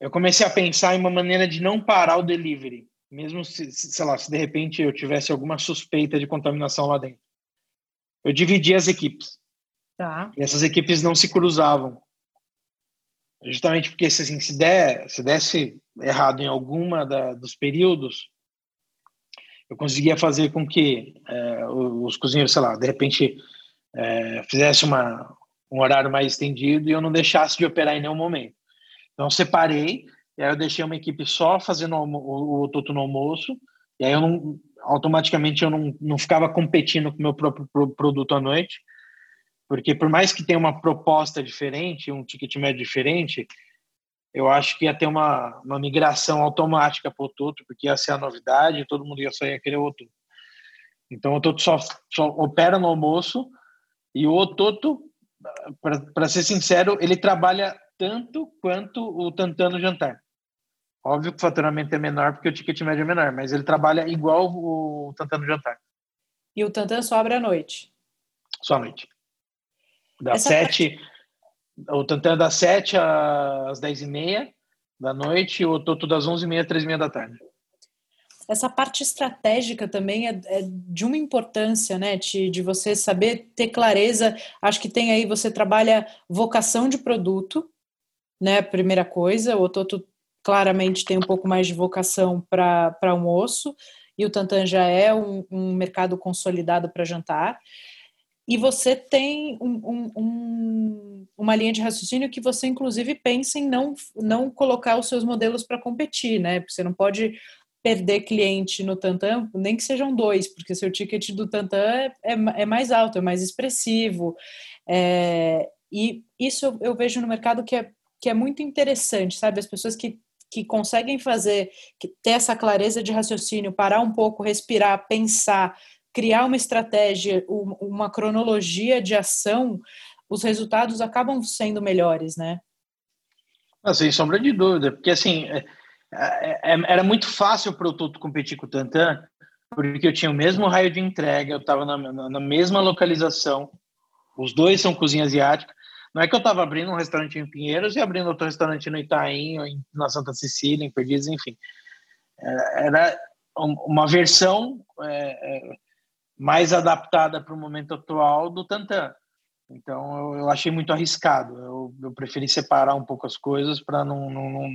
eu comecei a pensar em uma maneira de não parar o delivery, mesmo se, sei lá, se de repente eu tivesse alguma suspeita de contaminação lá dentro. Eu dividi as equipes. Tá. E essas equipes não se cruzavam. Justamente porque assim, se, der, se desse errado em alguma da, dos períodos, eu conseguia fazer com que é, os cozinheiros, sei lá, de repente é, fizesse uma, um horário mais estendido e eu não deixasse de operar em nenhum momento. Então, separei, e aí eu deixei uma equipe só fazendo o, o, no almoço, e aí eu não, automaticamente eu não, não ficava competindo com o meu próprio produto à noite, porque por mais que tenha uma proposta diferente, um ticket médio diferente, eu acho que ia ter uma, uma migração automática para o Toto, porque ia ser a novidade, todo mundo ia sair a querer o Toto. Então o Toto só, só opera no almoço e o Toto, para ser sincero, ele trabalha tanto quanto o Tantan no jantar. Óbvio que o faturamento é menor porque o ticket médio é menor, mas ele trabalha igual o Tantan no jantar. E o Tantan só abre à noite? Só à noite. Das sete, parte... o Tantan das sete às dez e meia da noite e o Toto das onze e meia, três e meia da tarde. Essa parte estratégica também é, é de uma importância, né, de, de você saber ter clareza. Acho que tem aí, você trabalha vocação de produto, né, primeira coisa. O Toto claramente tem um pouco mais de vocação para almoço, e o Tantan já é um, um mercado consolidado para jantar e você tem um, um, um, uma linha de raciocínio que você, inclusive, pensa em não, não colocar os seus modelos para competir, né? Porque você não pode perder cliente no Tantan, nem que sejam dois, porque seu ticket do Tantan é, é, é mais alto, é mais expressivo. É, e isso eu, eu, vejo no mercado que é, que é muito interessante, sabe? As pessoas que, que conseguem fazer, que ter essa clareza de raciocínio, parar um pouco, respirar, pensar criar uma estratégia, uma cronologia de ação, os resultados acabam sendo melhores, né? Ah, sem sombra de dúvida, porque assim é, é, é, era muito fácil para o Toto competir com o Tantan, porque eu tinha o mesmo raio de entrega, eu estava na, na, mesma localização, os dois são cozinha asiática. Não é que eu estava abrindo um restaurante em Pinheiros e abrindo outro restaurante no Itaim, na Santa Cecília, em Perdizes, enfim. Era uma versão mais adaptada para o momento atual do Tantan. Então eu, eu achei muito arriscado. Eu, eu, preferi separar um pouco as coisas para não, não, não,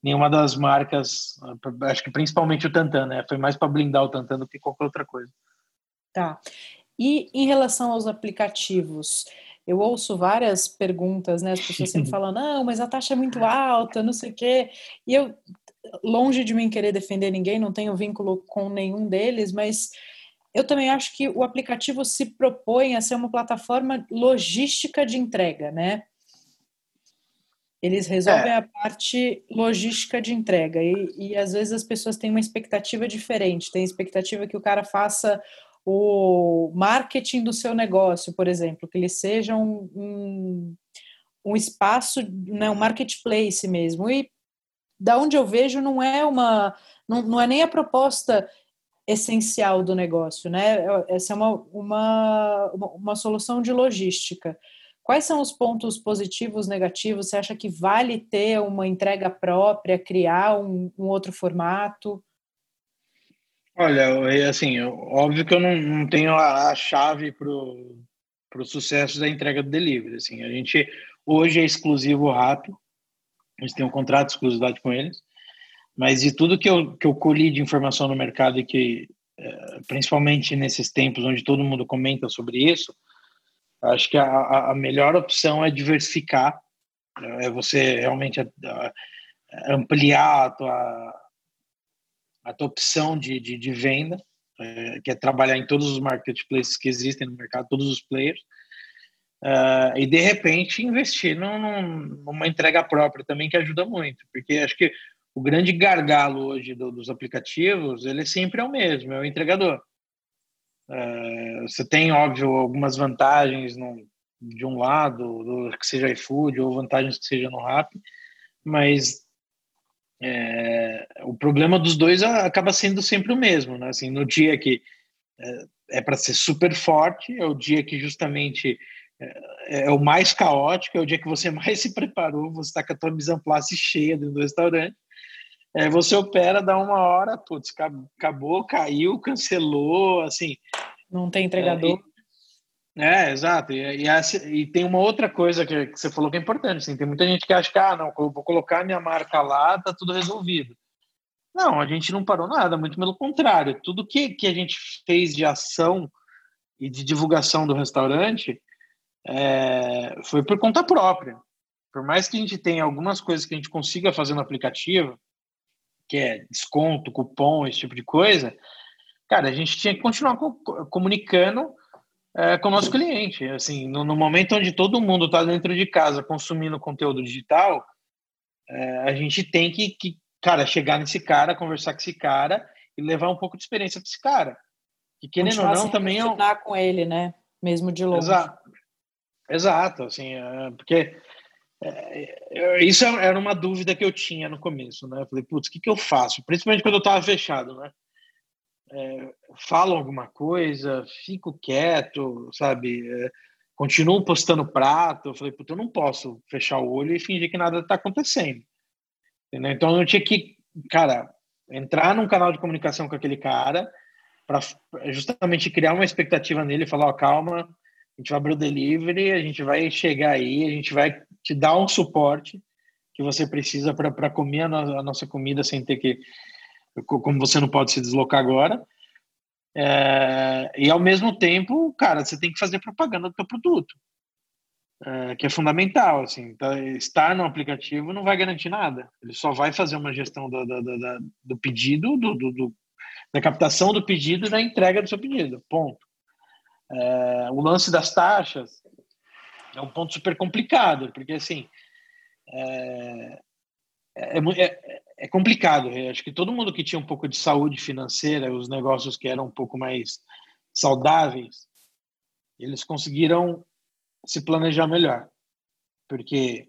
nenhuma das marcas, acho que principalmente o Tantan, né? Foi mais para blindar o Tantan do que qualquer outra coisa. Tá. E em relação aos aplicativos, eu ouço várias perguntas, né? As pessoas sempre falam, não, mas a taxa é muito alta, não sei o quê. E eu, longe de mim querer defender ninguém, não tenho vínculo com nenhum deles, mas eu também acho que o aplicativo se propõe a ser uma plataforma logística de entrega, né? Eles resolvem é. a parte logística de entrega e, e às vezes as pessoas têm uma expectativa diferente. Tem expectativa que o cara faça o marketing do seu negócio, por exemplo, que ele seja um, um, um espaço, né, um marketplace mesmo. E da onde eu vejo não é uma, não, não é nem a proposta essencial do negócio, né? Essa é uma, uma, uma solução de logística. Quais são os pontos positivos, negativos? Você acha que vale ter uma entrega própria, criar um, um outro formato? Olha, assim, óbvio que eu não, não tenho a, a chave para o sucesso da entrega do delivery. Assim, a gente hoje é exclusivo rápido, a gente tem um contrato de exclusividade com eles, mas de tudo que eu, que eu colhi de informação no mercado e que, é, principalmente nesses tempos onde todo mundo comenta sobre isso, Acho que a, a melhor opção é diversificar, né? é você realmente ampliar a tua, a tua opção de, de, de venda, é, que é trabalhar em todos os marketplaces que existem no mercado, todos os players, e de repente investir num, numa entrega própria também que ajuda muito, porque acho que o grande gargalo hoje do, dos aplicativos ele sempre é o mesmo, é o entregador. É, você tem, óbvio, algumas vantagens no, de um lado, do, que seja iFood, ou vantagens que seja no Rap, mas é, o problema dos dois acaba sendo sempre o mesmo, né? Assim, no dia que é, é para ser super forte, é o dia que justamente é, é, o mais caótico, é o dia que você mais se preparou, você está com a tua mise en place cheia dentro do restaurante, é, você opera, dá uma hora, putz, acabou, caiu, cancelou, assim. Não tem entregador. É, é exato. E, e, e, tem uma outra coisa que, que, você falou que é importante. Assim, tem muita gente que acha que, ah, não, eu vou colocar minha marca lá, tá tudo resolvido. Não, a gente não parou nada, muito pelo contrário. Tudo que, que a gente fez de ação e de divulgação do restaurante é, foi por conta própria. Por mais que a gente tenha algumas coisas que a gente consiga fazer no aplicativo, que é desconto, cupom, esse tipo de coisa, cara, a gente tinha que continuar co comunicando é, com o nosso cliente. Assim, no, no momento onde todo mundo está dentro de casa consumindo conteúdo digital, é, a gente tem que, que, cara, chegar nesse cara, conversar com esse cara e levar um pouco de experiência para esse cara. Que querendo ou não, também é com ele, né? Mesmo de longe. Exato. Exato, assim, é, porque é, isso era uma dúvida que eu tinha no começo, né? Eu falei, putz, o que, que eu faço? Principalmente quando eu estava fechado, né? É, falo alguma coisa, fico quieto, sabe? É, continuo postando prato. Eu falei, putz, eu não posso fechar o olho e fingir que nada está acontecendo. Entendeu? Então eu tinha que, cara, entrar num canal de comunicação com aquele cara para justamente criar uma expectativa nele falar, ó, oh, calma, a gente vai abrir o delivery, a gente vai chegar aí, a gente vai te dar um suporte que você precisa para comer a, no, a, nossa comida sem ter que. Como você não pode se deslocar agora. É, e ao mesmo tempo, cara, você tem que fazer propaganda do teu produto, é, que é fundamental. Assim, então, estar no aplicativo não vai garantir nada. Ele só vai fazer uma gestão do, do, do, do pedido, do, do, da captação do pedido e da entrega do seu pedido. Ponto. É, o lance das taxas é um ponto super complicado, porque assim é, é, é, é complicado. Eu acho que todo mundo que tinha um pouco de saúde financeira, os negócios que eram um pouco mais saudáveis, eles conseguiram se planejar melhor, porque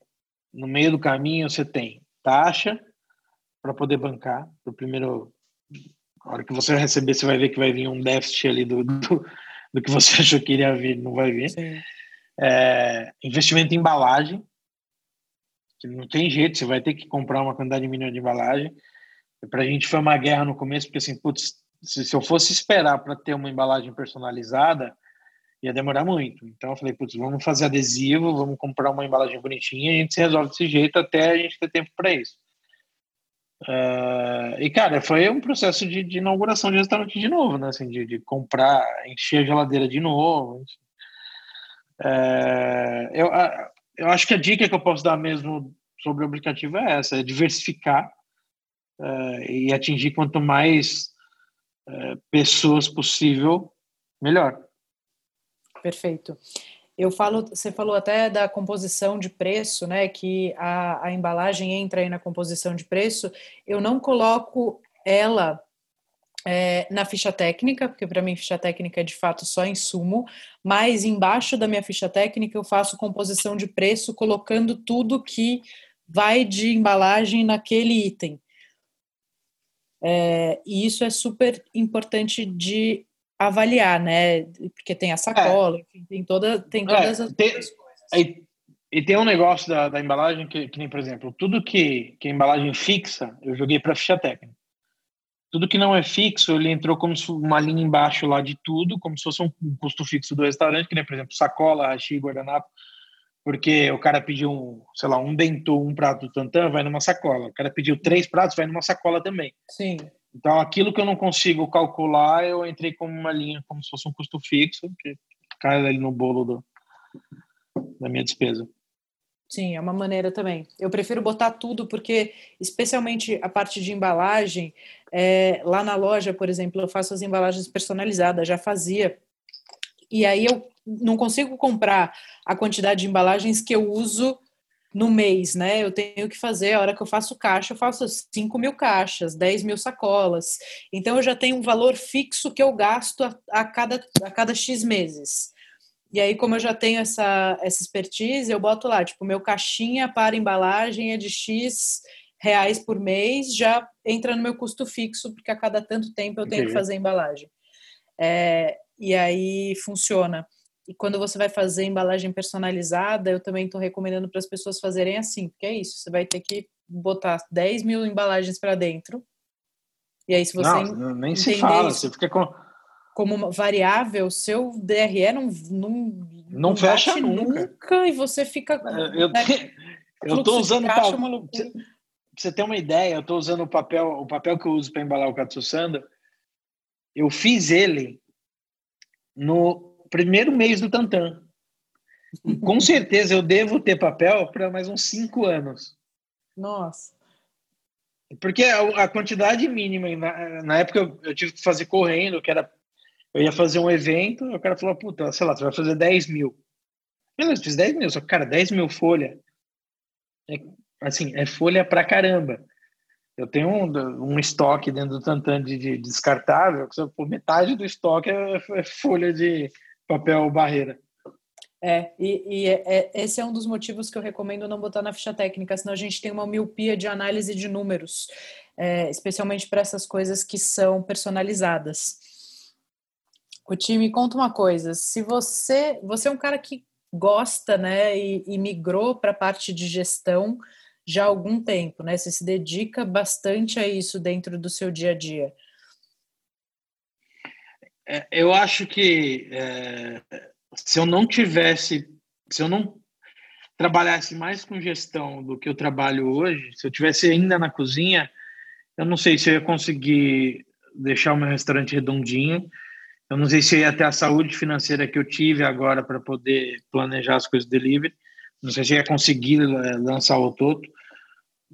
no meio do caminho você tem taxa para poder bancar. O primeiro, a hora que você receber, você vai ver que vai vir um déficit ali do, do do que você achou que iria vir, não vai vir. É, investimento em embalagem, que não tem jeito, você vai ter que comprar uma quantidade mínima de embalagem. Para a gente foi uma guerra no começo, porque assim, putz, se, se eu fosse esperar para ter uma embalagem personalizada, ia demorar muito. Então eu falei, putz, vamos fazer adesivo, vamos comprar uma embalagem bonitinha, e a gente se resolve desse jeito até a gente ter tempo para isso. Uh, e, cara, foi um processo de, de, inauguração de restaurante de novo, né? Assim, de, de comprar, encher a geladeira de novo. Uh, eu, eu acho que a dica que eu posso dar mesmo sobre o aplicativo é essa: é diversificar uh, e atingir quanto mais pessoas possível, melhor. Perfeito. Eu falo, você falou até da composição de preço, né? Que a, a embalagem entra aí na composição de preço. Eu não coloco ela é, na ficha técnica, porque para mim ficha técnica é de fato só insumo, mas embaixo da minha ficha técnica eu faço composição de preço colocando tudo que vai de embalagem naquele item. É, e isso é super importante de avaliar, né? Porque tem a sacola, é. enfim, tem, toda, tem é, todas é, as tem, coisas. e, e, tem um negócio da, da embalagem que, que, nem, por exemplo, tudo que, que é embalagem fixa, eu joguei para ficha técnica. Tudo que não é fixo, ele entrou como uma linha embaixo lá de tudo, como se fosse um custo fixo do restaurante, que nem, por exemplo, sacola, hashi, guardanapo, porque o cara pediu, sei lá, um bentô, um prato do tantã, vai numa sacola. O cara pediu três pratos, vai numa sacola também. Sim. Então, aquilo que eu não consigo calcular, eu entrei como uma linha, como se fosse um custo fixo, que cai ali no bolo do, da minha despesa. Sim, é uma maneira também. Eu prefiro botar tudo porque, especialmente a parte de embalagem, é, lá na loja, por exemplo, eu faço as embalagens personalizadas, já fazia. E aí eu não consigo comprar a quantidade de embalagens que eu uso no mês, né? Eu tenho que fazer, a hora que eu faço caixa, eu faço 5 mil caixas, 10 mil sacolas. Então eu já tenho um valor fixo que eu gasto a, a cada, a cada X meses. E aí, como eu já tenho essa, essa expertise, eu boto lá, tipo, meu caixinha para embalagem é de X reais por mês, já entra no meu custo fixo, porque a cada tanto tempo eu tenho que fazer embalagem. É, e aí funciona. E quando você vai fazer embalagem personalizada, eu também estou recomendando para as pessoas fazerem assim, porque é isso, você vai ter que botar 10 mil embalagens para dentro. E aí, se você. Não, nem se fala, você fica com como variável, seu DRE não não, não, não fecha nunca. nunca. e você fica eu né, eu tô usando papel, você, você ter uma ideia, eu tô usando o papel, o papel que eu uso para embalar o katsusanda. Eu fiz ele no primeiro mês do Tantan. Com certeza eu devo ter papel para mais uns cinco anos. Nossa. Porque a, a quantidade mínima, na, na época eu, eu, tive que fazer correndo, que era eu ia fazer um evento, o cara falou, puta, sei lá, você vai fazer 10 mil. Beleza, fiz 10 mil, só que, cara, 10 mil folha, é, assim, é folha pra caramba. Eu tenho um, um estoque dentro do Tantan de, de descartável, que por metade do estoque é, é, folha de papel barreira. É, e, e é, é, esse é um dos motivos que eu recomendo não botar na ficha técnica, senão a gente tem uma miopia de análise de números, é, especialmente para essas coisas que são personalizadas. O time conta uma coisa, se você você é um cara que gosta, né, e, e migrou para a parte de gestão já há algum tempo, né? Você se dedica bastante a isso dentro do seu dia a dia. É, eu acho que é, se eu não tivesse, se eu não trabalhasse mais com gestão do que eu trabalho hoje, se eu tivesse ainda na cozinha, eu não sei se eu ia conseguir deixar o meu restaurante redondinho eu não sei se ia ter a saúde financeira que eu tive agora para poder planejar as coisas delivery. Não sei se ia conseguir eh, lançar o Toto.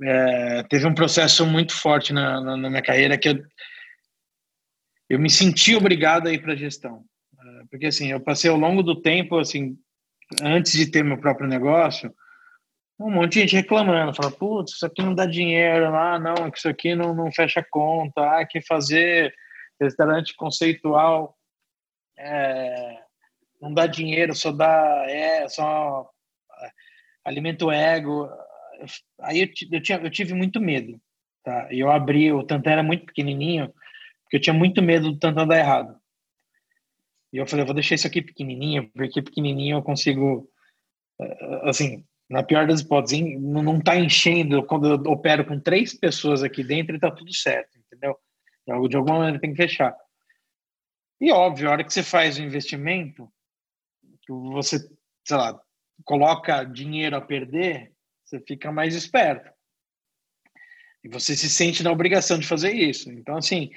É, teve um processo muito forte na, na, na, minha carreira que eu, eu me senti obrigado a ir para a gestão. É, porque, assim, eu passei ao longo do tempo, assim, antes de ter meu próprio negócio, um monte de gente reclamando, fala, putz, isso aqui não dá dinheiro, ah, não, isso aqui não, não fecha conta, ah, que fazer restaurante conceitual é, não dá dinheiro, só dá é, só é, alimenta o ego. Aí eu, eu, tinha, eu tive muito medo, tá? E eu abri, o Tantan era muito pequenininho, porque eu tinha muito medo do Tantan dar errado. E eu falei, vou deixar isso aqui pequenininho, porque pequenininho eu consigo, é, assim, na pior das hipóteses, não está enchendo quando eu opero com três pessoas aqui dentro está tudo certo, entendeu? De alguma maneira tem que fechar. E óbvio, a hora que você faz o investimento, você, sei lá, coloca dinheiro a perder, você fica mais esperto. E você se sente na obrigação de fazer isso. Então, assim,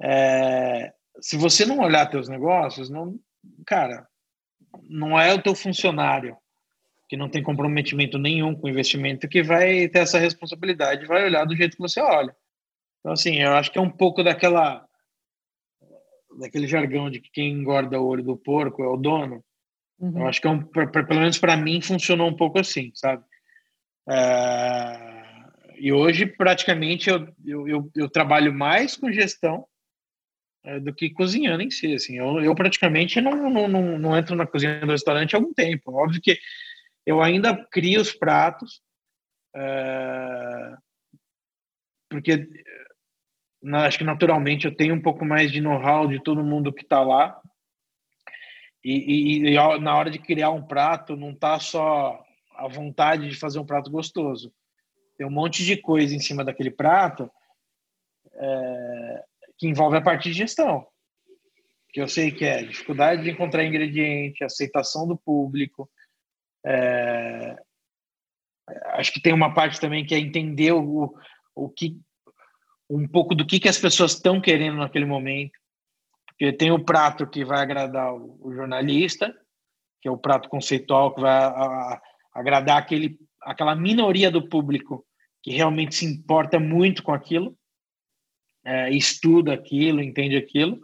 é, se você não olhar teus negócios, não, cara, não é o teu funcionário que não tem comprometimento nenhum com o investimento que vai ter essa responsabilidade, vai olhar do jeito que você olha. Então, assim, eu acho que é um pouco daquela daquele jargão de que quem engorda o olho do porco é o dono. Uhum. Eu acho que é um, pra, pra, pelo menos para mim funcionou um pouco assim, sabe? É, e hoje praticamente eu, eu, eu, eu, trabalho mais com gestão é, do que cozinhando em si. Assim, eu, eu praticamente não, não, não, não entro na cozinha do restaurante há algum tempo. Óbvio que eu ainda crio os pratos, é, porque acho que naturalmente eu tenho um pouco mais de know-how de todo mundo que está lá. E, e, e, na hora de criar um prato, não tá só a vontade de fazer um prato gostoso. Tem um monte de coisa em cima daquele prato é, que envolve a parte de gestão. Que eu sei que é dificuldade de encontrar ingrediente, aceitação do público. É, acho que tem uma parte também que é entender o, o que um pouco do que, que as pessoas estão querendo naquele momento. Porque tem o prato que vai agradar o, o jornalista, que é o prato conceitual que vai a, a, agradar aquele, aquela minoria do público que realmente se importa muito com aquilo, é, estuda aquilo, entende aquilo.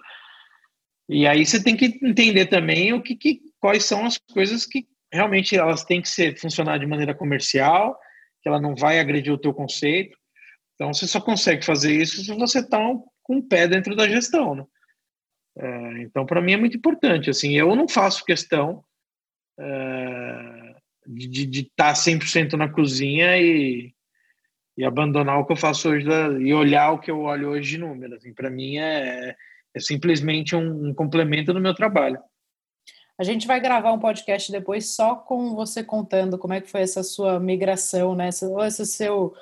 E aí você tem que entender também o que, que quais são as coisas que realmente elas têm que ser funcionar de maneira comercial, que ela não vai agredir o teu conceito. Então você só consegue fazer isso se você está com o pé dentro da gestão, né? É, então para mim é muito importante. Assim, eu não faço questão é, de estar tá 100% na cozinha e, e abandonar o que eu faço hoje da, e olhar o que eu olho hoje de números. Assim, para mim é, é simplesmente um, um complemento do meu trabalho. A gente vai gravar um podcast depois só com você contando como é que foi essa sua migração, né? Essa, ou esse seu,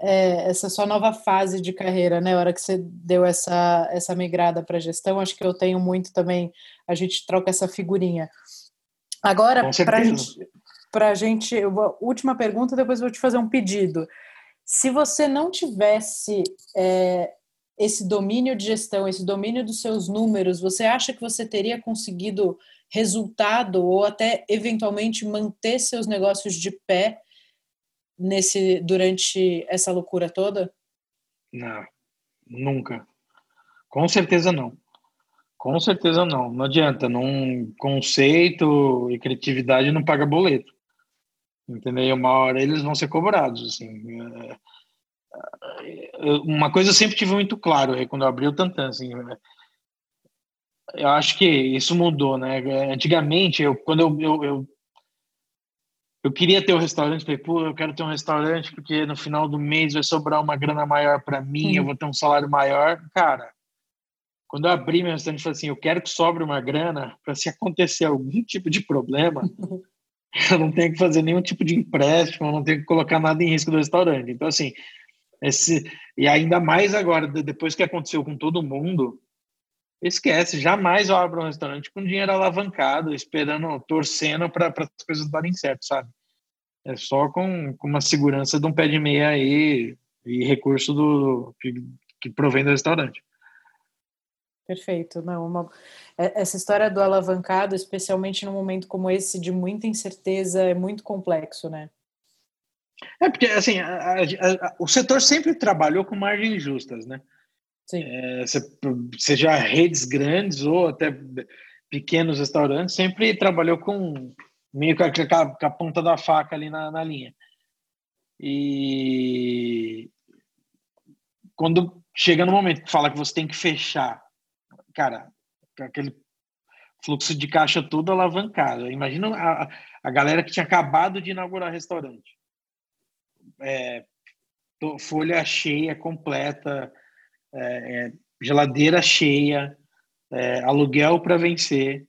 é, essa sua nova fase de carreira, né? A hora que você deu essa, essa migrada para gestão, acho que eu tenho muito também. A gente troca essa figurinha. Agora, para a gente, pra gente, última pergunta, depois vou te fazer um pedido. Se você não tivesse é, esse domínio de gestão, esse domínio dos seus números, você acha que você teria conseguido resultado ou até eventualmente manter seus negócios de pé nesse durante essa loucura toda? Não, nunca. Com certeza não. Com certeza não. Não adianta. Num conceito e criatividade não paga boleto. Entendeu? Uma hora eles vão ser cobrados. Assim. É, é, uma coisa eu sempre tive muito claro quando eu abri o Tantan. Assim, eu acho que isso mudou, né? Antigamente, eu, quando eu, eu, eu, eu queria ter um restaurante, falei, pô, eu quero ter um restaurante porque no final do mês vai sobrar uma grana maior para mim, eu vou ter um salário maior. Cara, quando eu abri meu restaurante, eu falei assim, eu quero que sobre uma grana para se acontecer algum tipo de problema, eu não tenho que fazer nenhum tipo de empréstimo, eu não tenho que colocar nada em risco do restaurante. Então, assim, esse, e ainda mais agora, depois que aconteceu com todo mundo, esquece, jamais eu abro um restaurante com dinheiro alavancado, esperando, torcendo para as coisas darem certo, sabe? É só com, com uma segurança de um pé de meia aí e recurso do que, que provém do restaurante. Perfeito. Não, uma, essa história do alavancado, especialmente num momento como esse de muita incerteza, é muito complexo, né? É porque assim, a, a, a, o setor sempre trabalhou com margens justas, né? É, seja redes grandes ou até pequenos restaurantes, sempre trabalhou com meio com a, com a ponta da faca ali na, na linha. E quando chega no momento que fala que você tem que fechar, cara, aquele fluxo de caixa todo alavancado. Imagina a, a galera que tinha acabado de inaugurar restaurante. É, folha cheia, completa, é, é, geladeira cheia, é, aluguel para vencer,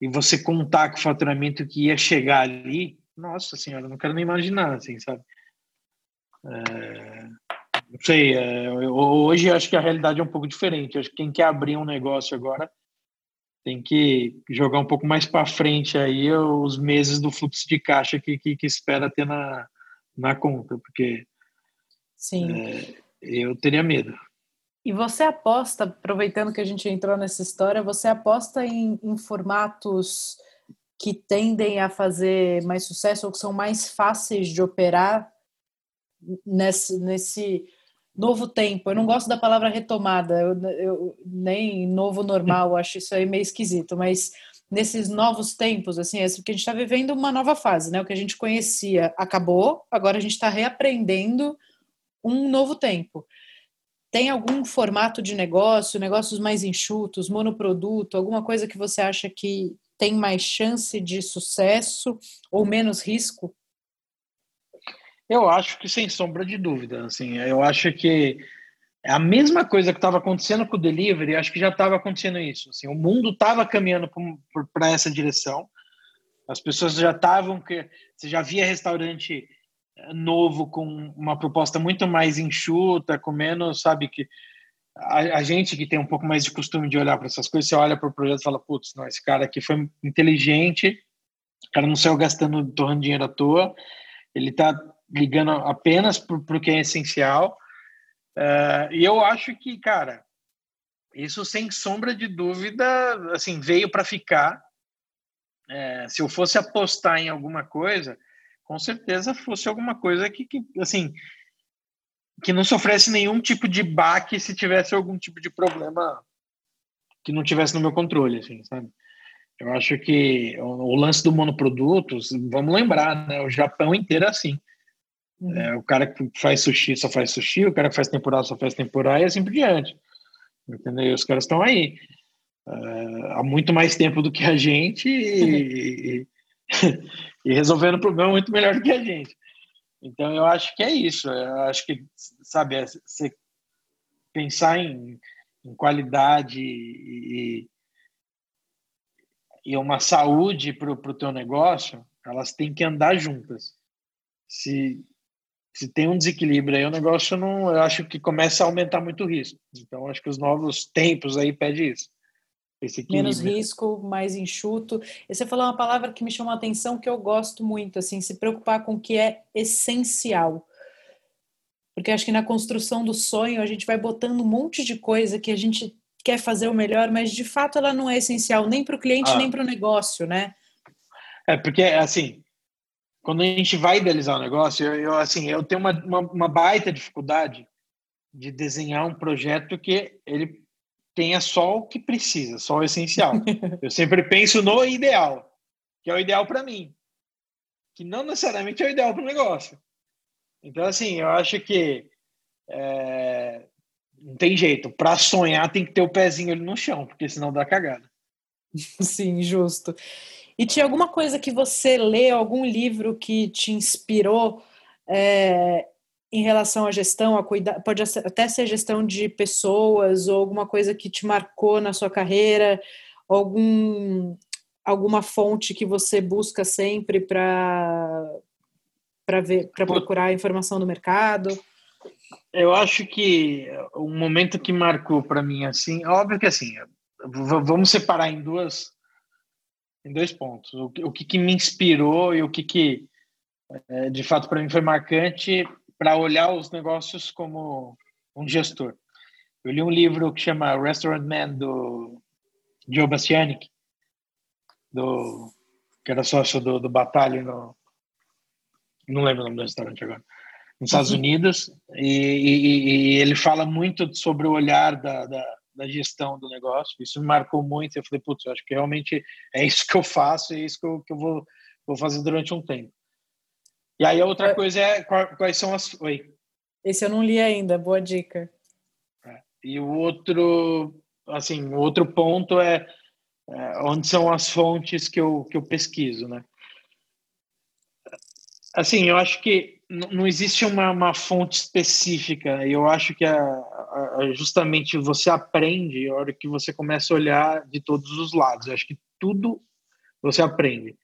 e você contar com o faturamento que ia chegar ali, nossa senhora, não quero nem imaginar, assim, sabe? É, não sei, hoje acho que a realidade é um pouco diferente. Acho que quem quer abrir um negócio agora tem que jogar um pouco mais para frente aí os meses do fluxo de caixa que, que, que espera ter na, na conta, porque Sim. É, eu teria medo. E você aposta, aproveitando que a gente entrou nessa história, você aposta em, em, formatos que tendem a fazer mais sucesso ou que são mais fáceis de operar nesse, nesse novo tempo? Eu não gosto da palavra retomada, eu, eu nem novo normal, acho isso aí meio esquisito, mas nesses novos tempos, assim, é porque a gente está vivendo uma nova fase, né? O que a gente conhecia acabou, agora a gente está reaprendendo um novo tempo. Tem algum formato de negócio, negócios mais enxutos, monoproduto, alguma coisa que você acha que tem mais chance de sucesso ou menos risco? Eu acho que sem sombra de dúvida, assim, eu acho que É a mesma coisa que estava acontecendo com o delivery, acho que já estava acontecendo isso. Assim, o mundo estava caminhando para essa direção. As pessoas já estavam que você já via restaurante eh, novo com uma proposta muito mais enxuta, com menos, sabe que a, a gente que tem um pouco mais de costume de olhar para essas coisas, você olha para o projeto e fala, putz, não, esse cara aqui foi inteligente, o cara não saiu gastando, torrando dinheiro à toa, ele está ligando apenas para o que é essencial Uh, e eu acho que, cara, isso sem sombra de dúvida, assim, veio para ficar. É, se eu fosse apostar em alguma coisa, com certeza fosse alguma coisa que, que, assim, que não sofresse nenhum tipo de baque se tivesse algum tipo de problema que não tivesse no meu controle, assim, sabe? Eu acho que o, o lance do monoprodutos, vamos lembrar, né? O Japão inteiro é assim. Uhum. É, o cara que faz sushi só faz sushi, o cara que faz temporada só faz temporada e assim por diante. Entendeu? E os caras estão aí uh, há muito mais tempo do que a gente e, e, e resolvendo o problema muito melhor do que a gente. Então eu acho que é isso. Eu acho que, sabe, é, você pensar em, em qualidade e, e uma saúde para o teu negócio, elas têm que andar juntas. Se se tem um desequilíbrio aí, o negócio não, eu acho que começa a aumentar muito o risco. Então, acho que os novos tempos aí pedem isso. Menos risco, mais enxuto. E você falou uma palavra que me chamou a atenção que eu gosto muito, assim, se preocupar com o que é essencial. Porque acho que na construção do sonho a gente vai botando um monte de coisa que a gente quer fazer o melhor, mas de fato ela não é essencial nem para o cliente ah. nem para o negócio, né? É porque assim, quando a gente vai idealizar o negócio, eu, eu, assim, eu tenho uma, uma, uma, baita dificuldade de desenhar um projeto que ele tenha só o que precisa, só o essencial. eu sempre penso no ideal, que é o ideal para mim, que não necessariamente é o ideal para o negócio. Então, assim, eu acho que é, não tem jeito. Para sonhar tem que ter o pezinho ali no chão, porque senão dá cagada. Sim, justo. E tinha alguma coisa que você leu, algum livro que te inspirou é, em relação à gestão, a cuidar, pode até ser gestão de pessoas ou alguma coisa que te marcou na sua carreira, algum alguma fonte que você busca sempre para para ver, para procurar informação do mercado? Eu acho que um momento que marcou para mim assim, óbvio que assim, vamos separar em duas em dois pontos. O, o que, que, me inspirou e o que, que é, de fato, para mim foi marcante para olhar os negócios como um gestor. Eu li um livro que chama Restaurant Man, do Joe Bastianic, do, que era sócio do, do Batalha no. Não lembro o nome do restaurante agora. Nos Estados. Unidos, e, e, e, ele fala muito sobre o olhar da, da da gestão do negócio. Isso me marcou muito. Eu falei, putz, eu acho que realmente é isso que eu faço, é isso que eu, que eu vou, vou fazer durante um tempo. E aí a outra é. coisa é quais são as. Oi. Esse eu não li ainda, boa dica. É. E o outro, assim, o outro ponto é, é, onde são as fontes que eu, que eu pesquiso, né? Assim, eu acho que não existe uma, uma fonte específica. Eu acho que a, a, justamente você aprende a hora que você começa a olhar de todos os lados. Eu acho que tudo você aprende.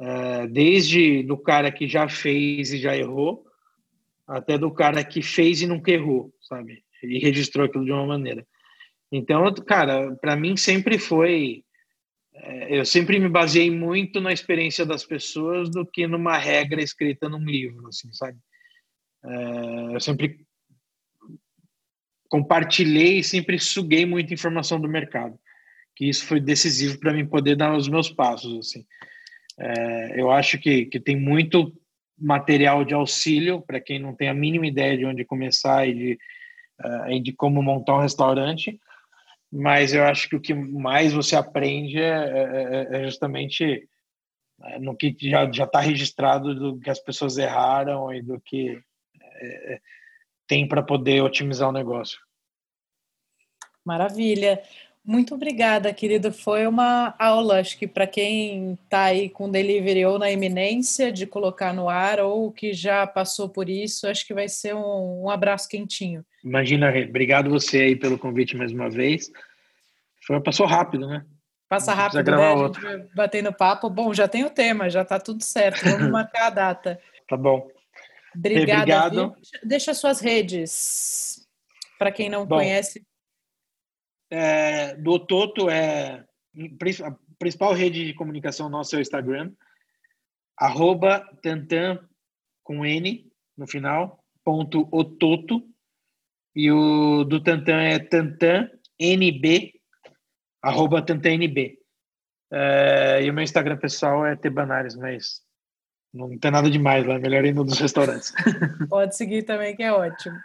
É, desde do cara que já fez e já errou, até do cara que fez e nunca errou, sabe? E registrou aquilo de uma maneira. Então, cara, para mim sempre foi é, eu sempre me baseei muito na experiência das pessoas do que numa regra escrita num livro, assim, sabe? É, eu sempre compartilhei e sempre suguei muita informação do mercado, que isso foi decisivo para mim poder dar os meus passos, assim. É, eu acho que, que tem muito material de auxílio para quem não tem a mínima ideia de onde começar e de, de como montar um restaurante, mas eu acho que o que mais você aprende é, é, é, é justamente é, no que já está registrado do que as pessoas erraram e do que é, tem para poder otimizar o negócio. Maravilha. Muito obrigada, querido. Foi uma aula, acho que para quem está aí com delivery ou na iminência de colocar no ar ou que já passou por isso, acho que vai ser um, um abraço quentinho. Imagina, obrigado você aí pelo convite mais uma vez. Foi, passou rápido, né? Passa rápido, né? Outro. batendo papo. Bom, já tem o tema, já está tudo certo. Vamos marcar a data. Tá bom. Obrigada. Obrigado. Deixa suas redes para quem não bom, conhece é, do Toto é a principal rede de comunicação nossa é o Instagram, arroba tantan com N no final, ponto ototo, e o do Tantan é tantan nb, arroba tantanNB. É, e o meu Instagram pessoal é Tebanares, mas não tem nada demais lá, melhor ir no dos restaurantes. Pode seguir também, que é ótimo.